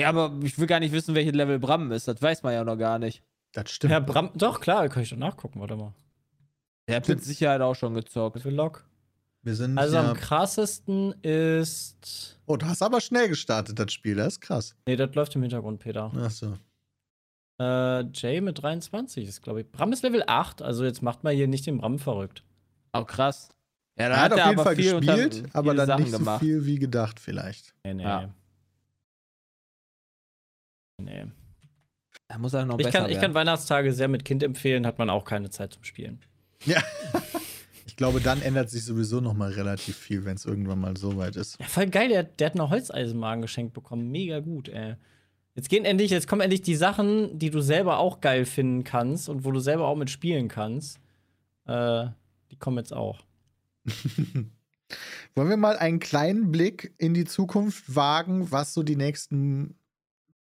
Ja, aber ich will gar nicht wissen, welches Level Bram ist. Das weiß man ja noch gar nicht. Das stimmt. Herr Bram, doch, klar, kann ich doch nachgucken, warte mal. Der hat mit Sicherheit auch schon gezockt. Viel Log? Wir sind Also ja, am krassesten ist. Oh, du hast aber schnell gestartet, das Spiel. Das ist krass. Nee, das läuft im Hintergrund, Peter. Achso. Äh, Jay mit 23 ist, glaube ich. Bram ist Level 8, also jetzt macht mal hier nicht den Bram verrückt. Auch krass. Ja, da Er hat auf jeden aber Fall gespielt, aber dann Sachen nicht so gemacht. viel wie gedacht, vielleicht. Nee, nee. Ja. nee. Da muss er noch Ich besser kann, ich werden. kann Weihnachtstage sehr mit Kind empfehlen, hat man auch keine Zeit zum Spielen. Ja. Ich glaube, dann ändert sich sowieso noch mal relativ viel, wenn es irgendwann mal so weit ist. Ja, voll geil, der, der hat eine Holzeisenbahn geschenkt bekommen. Mega gut, ey. Jetzt gehen endlich, jetzt kommen endlich die Sachen, die du selber auch geil finden kannst und wo du selber auch mit spielen kannst. Äh, die kommen jetzt auch. Wollen wir mal einen kleinen Blick in die Zukunft wagen, was so die nächsten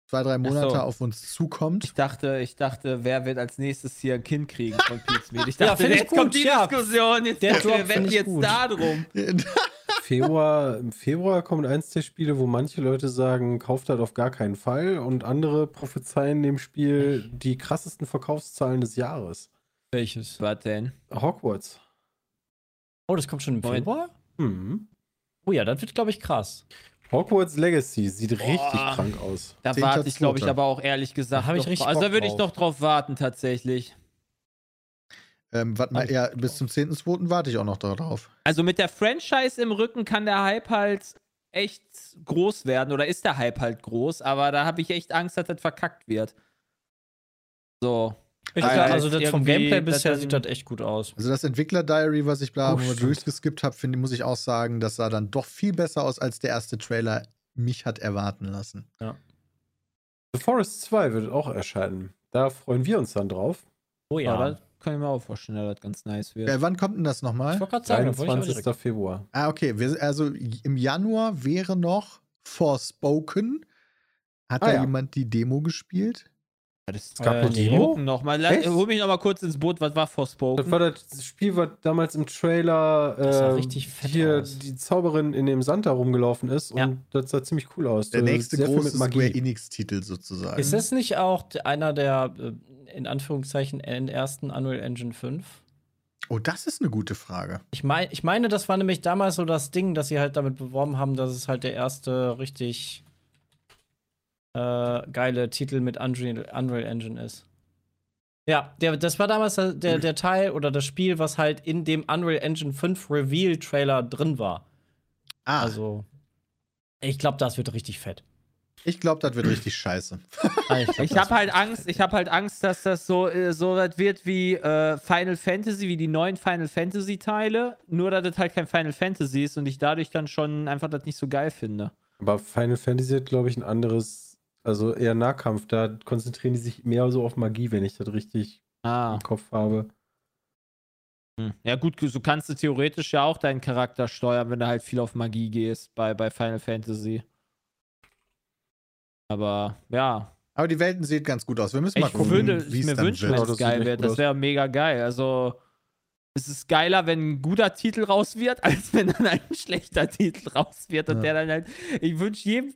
zwei, drei Monate so. auf uns zukommt? Ich dachte, ich dachte, wer wird als nächstes hier ein Kind kriegen von Pizmeet? Ich Ja, dachte, ich jetzt kommt gut, die ja. Diskussion. Jetzt Der Drop jetzt gut. da drum. Februar, Im Februar kommt eins der Spiele, wo manche Leute sagen, kauft das auf gar keinen Fall und andere prophezeien dem Spiel die krassesten Verkaufszahlen des Jahres. Welches? Was denn? Hogwarts. Oh, das kommt schon im. Februar? Mhm. Oh ja, das wird, glaube ich, krass. Hogwarts Legacy sieht richtig Boah. krank aus. Da warte ich, glaube ich, aber auch ehrlich gesagt. Da ich richtig drauf. Also da würde ich noch drauf warten, tatsächlich. Ähm, warte mal, ja, bis zum 10.2. warte ich auch noch darauf. Also mit der Franchise im Rücken kann der Hype halt echt groß werden oder ist der Hype halt groß, aber da habe ich echt Angst, dass das verkackt wird. So. Ich Ah, glaub, ja, also das vom Gameplay bisher sieht das echt gut aus. Also das Entwickler-Diary, was ich da Oh, durchgeskippt habe, finde muss ich auch sagen, das sah dann doch viel besser aus, als der erste Trailer mich hat erwarten lassen. The Forest 2 wird auch erscheinen. Da freuen wir uns dann drauf. Oh Ja, ja. das kann ich mir auch vorstellen, dass das ganz nice wird. Äh, wann kommt denn das Ich nochmal? wollte gerade sagen, da wollte ich auch 23. direkt- Februar. Ah, okay. Wir, also im Januar wäre noch Forspoken. Hat Ah, da ja. jemand die Demo gespielt? Das Äh, nee. gucken noch mal. Echt? Hol mich noch mal kurz ins Boot. Was war Das Forspoken? war das Spiel, was damals im Trailer Das äh, richtig fett hier aus. die Zauberin in dem Sand da rumgelaufen ist Ja. und das sah ziemlich cool aus. Der So nächste große mit Square Enix-Titel sozusagen. Ist das nicht auch einer der, äh, in Anführungszeichen, en- ersten Unreal Engine 5? Oh, das ist eine gute Frage. Ich, mein, ich meine, das war nämlich damals so das Ding, dass sie halt damit beworben haben, dass es halt der erste richtig äh, geile Titel mit Unreal, Unreal Engine ist. Ja, der, das war damals der, der, der Teil oder das Spiel, was halt in dem Unreal Engine 5 Reveal-Trailer drin war. Ah, Also, ich glaube, das wird richtig fett. ich glaube, das wird richtig scheiße. Ich habe halt Angst, ich habe halt Angst, dass das so, äh, so was wird wie äh, Final Fantasy, wie die neuen Final Fantasy Teile, nur dass das halt kein Final Fantasy ist und ich dadurch dann schon einfach das nicht so geil finde. Aber Final Fantasy hat, glaube ich, ein anderes, also eher Nahkampf. Da konzentrieren die sich mehr so auf Magie, wenn ich das richtig Ah. im Kopf habe. Hm. Ja, gut, du kannst du theoretisch ja auch deinen Charakter steuern, wenn du halt viel auf Magie gehst bei, bei Final Fantasy. Aber ja, Aber die Welten sehen ganz gut aus. Wir müssen mal ich gucken, würde wie es mir dann wünschen, wird. wenn es das geil wird. Das wäre mega geil. Also, es ist geiler, wenn ein guter Titel raus wird, als wenn dann ein schlechter Titel raus wird. Und Ja. der dann halt. Ich wünsche jedem,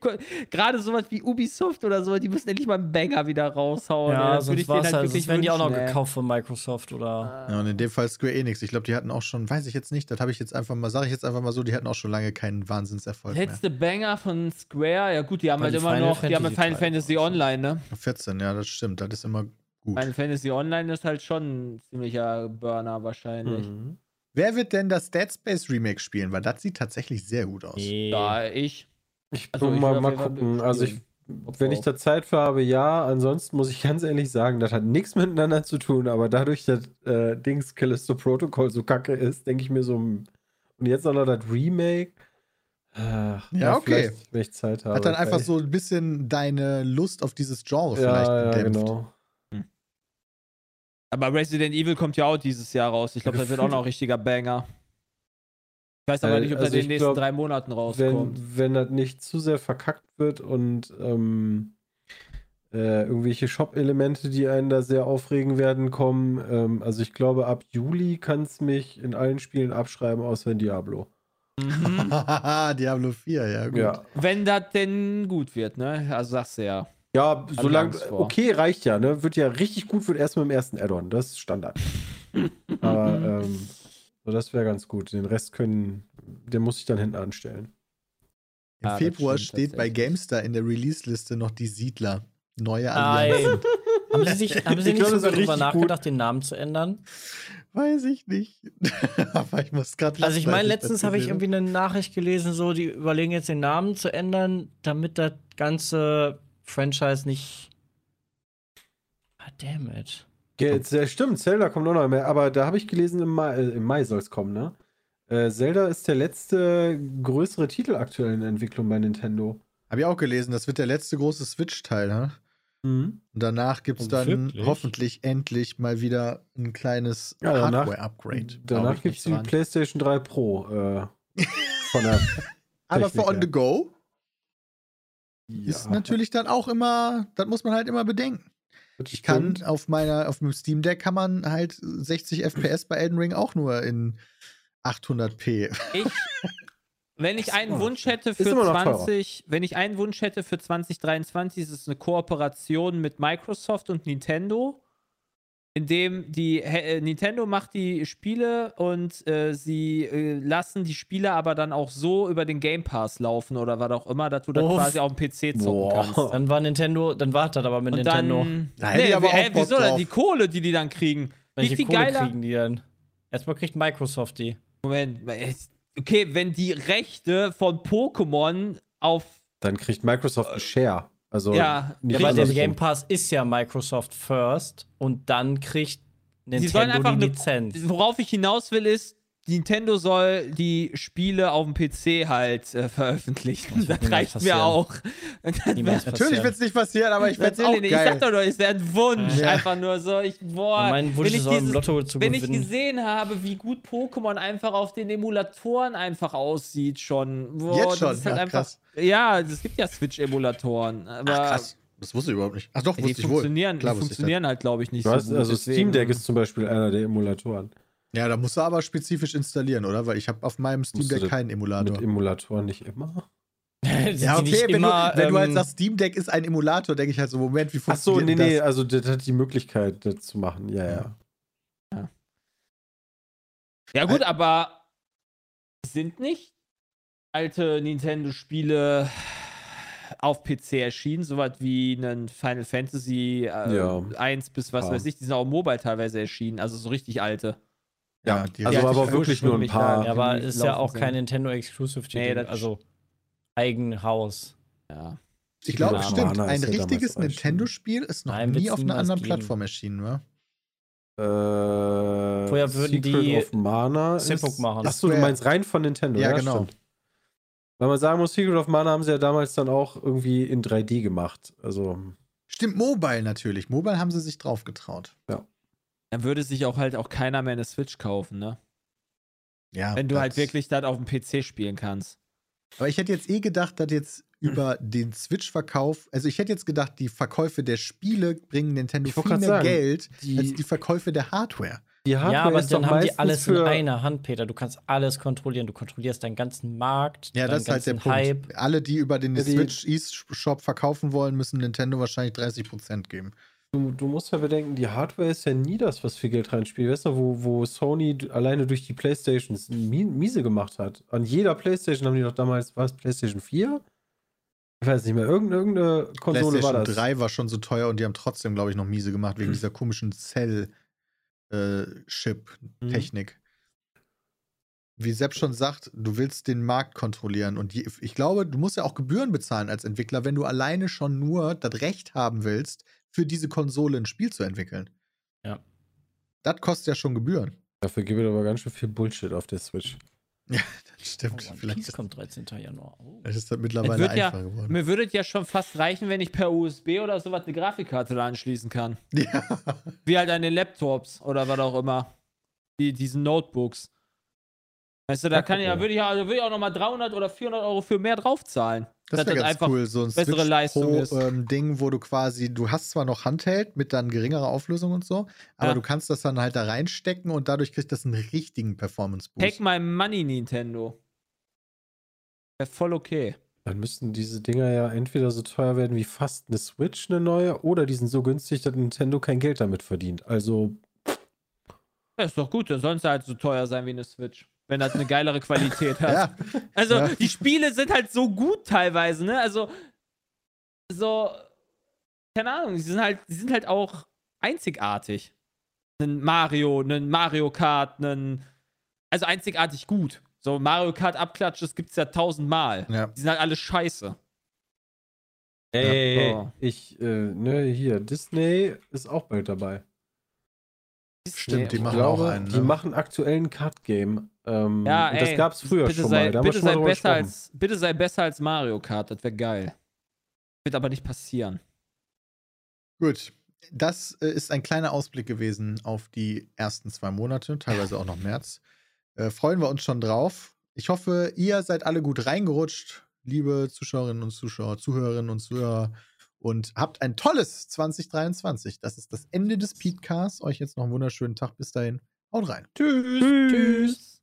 gerade sowas wie Ubisoft oder so, die müssen endlich mal einen Banger wieder raushauen. Ja, das würde sonst war's halt, sonst werden die auch noch ey. gekauft von Microsoft oder. Ja, und in dem Fall Square Enix. Ich glaube, die hatten auch schon, weiß ich jetzt nicht, das habe ich jetzt einfach mal, sage ich jetzt einfach mal so, die hatten auch schon lange keinen Wahnsinnserfolg mehr. Letzte Banger von Square, ja gut, die haben Weil halt die immer Final noch, die haben Fantasy Final Fantasy. Online, ne? 14, ja, das stimmt. Das ist immer gut. Final Fantasy Online ist halt schon ein ziemlicher Burner wahrscheinlich. Mhm. Wer wird denn das Dead Space Remake spielen? Weil das sieht tatsächlich sehr gut aus. Ja, ich. Ich Also, ich mal, mal gucken. Also ich, wenn ich da Zeit für habe, ja. Ansonsten muss ich ganz ehrlich sagen, das hat nichts miteinander zu tun. Aber dadurch, dass äh, Dings Callisto Protocol so kacke ist, denke ich mir so. Und jetzt auch noch das Remake. Ach, Ja, okay. vielleicht, Wenn ich Zeit habe. Hat dann einfach so ein bisschen deine Lust auf dieses Genre vielleicht ja, ja, gedämpft. genau. Aber Resident Evil kommt ja auch dieses Jahr raus. Ich glaube, das wird auch noch ein richtiger Banger. Ich weiß aber Äh, nicht, ob also das in den nächsten glaub, drei Monaten rauskommt. Wenn, wenn das nicht zu sehr verkackt wird und ähm, äh, irgendwelche Shop-Elemente, die einen da sehr aufregen werden, kommen. Ähm, also ich glaube, ab Juli kann es mich in allen Spielen abschreiben, außer in Diablo. Mhm. Diablo 4, ja, gut. Ja. Wenn das denn gut wird, ne? Also sagst du ja. Ja, solange. Okay, reicht ja, ne? Wird ja richtig gut, wird erst mit dem ersten Add-on. Das ist Standard. Aber ähm, so, das wäre ganz gut. Den Rest können, den muss ich dann hinten anstellen. Im das Februar steht bei. GameStar in der Release-Liste noch die Siedler. Neue Nein. Allianz. haben Sie, sich, haben Sie Ich nicht wird darüber nachgedacht, den Namen zu ändern? Weiß ich nicht. Aber ich muss gerade Also ich meine, letztens habe ich irgendwie eine Nachricht gelesen, so die überlegen jetzt den Namen zu ändern, damit das ganze Franchise nicht. Ah, damn it. Ja, jetzt, ja, stimmt, Zelda kommt auch noch mehr, aber da habe ich gelesen, im Mai, äh, im Mai soll es kommen, ne? Äh, Zelda ist der letzte größere Titel aktuell in Entwicklung bei Nintendo. Habe ich auch gelesen, das wird der letzte große Switch-Teil, ne? Mhm. Und danach gibt es Oh, dann wirklich? hoffentlich endlich mal wieder ein kleines Ja, danach- Hardware-Upgrade. Danach ich gibt es die. PlayStation 3 Pro äh, von der Aber für On the Go ja, ist natürlich dann auch immer, das muss man halt immer bedenken. Ich kann auf meiner, auf dem Steam Deck kann man halt 60 FPS bei Elden Ring auch nur in 800p. Ich, wenn ich einen Wunsch hätte für immer noch teurer. 20, wenn ich einen Wunsch hätte für 2023, ist es eine Kooperation mit Microsoft und Nintendo, in dem die äh, Nintendo macht die Spiele und äh, sie äh, lassen die Spiele aber dann auch so über den Game Pass laufen oder was auch immer, dass du dann Uff. quasi auf dem PC zocken Boah. kannst. Dann war Nintendo, dann war das aber mit Und Nintendo. dann. Da hätte ich aber auch hä, Bock wieso denn? Die Kohle, die die dann kriegen. Wie Welche viel Kohle geiler. kriegen die denn? Erstmal kriegt Microsoft die. Moment, okay, wenn die Rechte von Pokémon auf. Dann kriegt Microsoft einen Share. Also Ja, nicht Ja, weil der andersrum. Game Pass ist ja Microsoft First und dann kriegt Sie sollen Nintendo einfach die eine- Lizenz. Worauf ich hinaus will, ist, Nintendo soll die Spiele auf dem PC halt äh, veröffentlichen. Das Das, reicht mir auch. Natürlich wird es nicht passieren, aber ich werde es auch nicht. Ich sag geil. doch nur, es wäre ein Wunsch. Ja. Einfach nur so, ich, boah, Ja, mein Wunsch wenn ich, ist auch im dieses, Lotto zu wenn ich gewinnen. gesehen habe, wie gut Pokémon einfach auf den Emulatoren einfach aussieht schon. Boah, Jetzt das schon, ist halt ja, einfach, krass. Ja, es gibt ja Switch-Emulatoren. Krass. Das wusste ich überhaupt nicht. Ach doch, Ja, die wusste ich wohl. funktionieren, Klar die wusste ich das. funktionieren halt, glaube ich, nicht hast, so gut. also Steam Deck ist zum Beispiel einer der Emulatoren. Ja, da musst du aber spezifisch installieren, oder? Weil ich habe auf meinem Steam Deck das keinen Mit Emulator. Emulatoren nicht immer. Ja, okay, wenn, immer, du, wenn du halt ähm, sagst, Steam Deck ist ein Emulator, denke ich halt so, Moment, wie Ach so, funktioniert nee, nee, das? also das hat die Möglichkeit, das zu machen. Ja, ja. Ja, gut, aber sind nicht alte Nintendo-Spiele auf PC erschienen, sowas wie ein Final Fantasy äh, Ja. 1 bis was Ja. weiß ich, die sind auch mobile teilweise erschienen, also so richtig alte. Ja, die Also Ja, aber ich wirklich nur ein paar. Ja, aber ist ja auch kein Nintendo Exclusive Titel, Nee, also Eigenhaus. Ja. Ich glaube, stimmt. Ein ja richtiges. Nintendo-Spiel ist noch Nein, nie auf einer anderen. Plattform erschienen, wa? Äh, Vorher würden Secret die of Mana ist- machen. Ach so, du meinst rein von Nintendo. Ja, Ja, genau. Stimmt. Weil man sagen muss, Secret of Mana haben sie ja damals dann auch irgendwie in 3D gemacht. Also, Stimmt, Mobile natürlich. Mobile haben sie sich drauf getraut. Dann würde sich auch halt auch keiner mehr eine Switch kaufen, ne? Ja. Wenn du halt wirklich das auf dem PC spielen kannst. Aber ich hätte jetzt eh gedacht, dass jetzt über den Switch-Verkauf, also ich hätte jetzt gedacht, die Verkäufe der Spiele bringen Nintendo viel mehr sagen, Geld die- als die Verkäufe der Hardware. die Hardware ja, aber ist dann doch haben die meistens alles in einer Hand, Peter. Du kannst alles kontrollieren. Du kontrollierst deinen ganzen Markt, Ja, deinen das ist halt der ganzen Punkt. Hype. Alle, die über den Ja, die- Switch eShop verkaufen wollen, müssen Nintendo wahrscheinlich 30% geben. Du, du musst ja bedenken, die Hardware ist ja nie das, was viel Geld reinspielt. Weißt du, wo, wo Sony alleine durch die Playstations mi miese gemacht hat? An jeder Playstation haben die doch damals, war es Playstation 4? Ich weiß nicht mehr, irgendeine, irgendeine Konsole war PlayStation das. 3 war schon so teuer und die haben trotzdem, glaube ich, noch miese gemacht wegen dieser komischen Mhm. Cell-Chip-Technik. Wie Sepp schon sagt, du willst den Markt kontrollieren. Und ich glaube, du musst ja auch Gebühren bezahlen als Entwickler, wenn du alleine schon nur das Recht haben willst, für diese Konsole ein Spiel zu entwickeln. Ja. Das kostet ja schon Gebühren. Dafür gibt es aber ganz schön viel Bullshit auf der Switch. Ja, das stimmt. Oh, Vielleicht ist, kommt 13. Januar. Oh. vielleicht ist das mittlerweile wird ja- einfacher geworden. Mir würde es ja schon fast reichen, wenn ich per USB oder sowas eine Grafikkarte da anschließen kann. Ja. Wie halt an den Laptops oder was auch immer. Die, diesen Notebooks. Weißt du, da kann ich, ja. würde ich, also würde ich auch nochmal 300 oder 400 Euro für mehr draufzahlen. Das wäre das ganz einfach cool, so ein bessere Switch Leistung Pro ist. ähm, Ding, wo du quasi, du hast zwar noch Handheld mit dann geringerer Auflösung und so, aber Ja. du kannst das dann halt da reinstecken und dadurch kriegt das einen richtigen Performance Boost. Take my money, Nintendo. Wäre voll okay. Dann müssten diese Dinger ja entweder so teuer werden wie fast eine Switch, eine neue, oder die sind so günstig, dass Nintendo kein Geld damit verdient. Also, Ja, ist doch gut, dann soll es halt so teuer sein wie eine Switch. Wenn das eine geilere Qualität hat. Ja, Also, Ja. die Spiele sind halt so gut teilweise, ne? Also, so, keine Ahnung, die sind halt, die sind halt auch einzigartig. Ein Mario, ein Mario Kart, ein, also einzigartig gut. So Mario Kart Abklatsch, das gibt's ja tausendmal. ja. Die sind halt alle scheiße. ey, so. ich, äh, ne, hier, Disney ist auch bald dabei. Stimmt, die Ich machen glaube, auch einen. die Ne? machen aktuell ein Card-Game. Ähm, Ja, und das ey, gab's früher bitte schon sei, mal. Da bitte schon mal sei drüber besser gesprochen. als, bitte sei besser als Mario Kart, das wäre geil. Wird aber nicht passieren. Gut. Das äh, ist ein kleiner Ausblick gewesen auf die ersten zwei Monate, teilweise auch noch März. Äh, freuen wir uns schon drauf. Ich hoffe, ihr seid alle gut reingerutscht, liebe Zuschauerinnen und Zuschauer, Zuhörerinnen und Zuhörer, und habt ein tolles 2023. Das ist das Ende des Podcasts. Euch jetzt noch einen wunderschönen Tag. Bis dahin. Haut rein. Tschüss. Tschüss.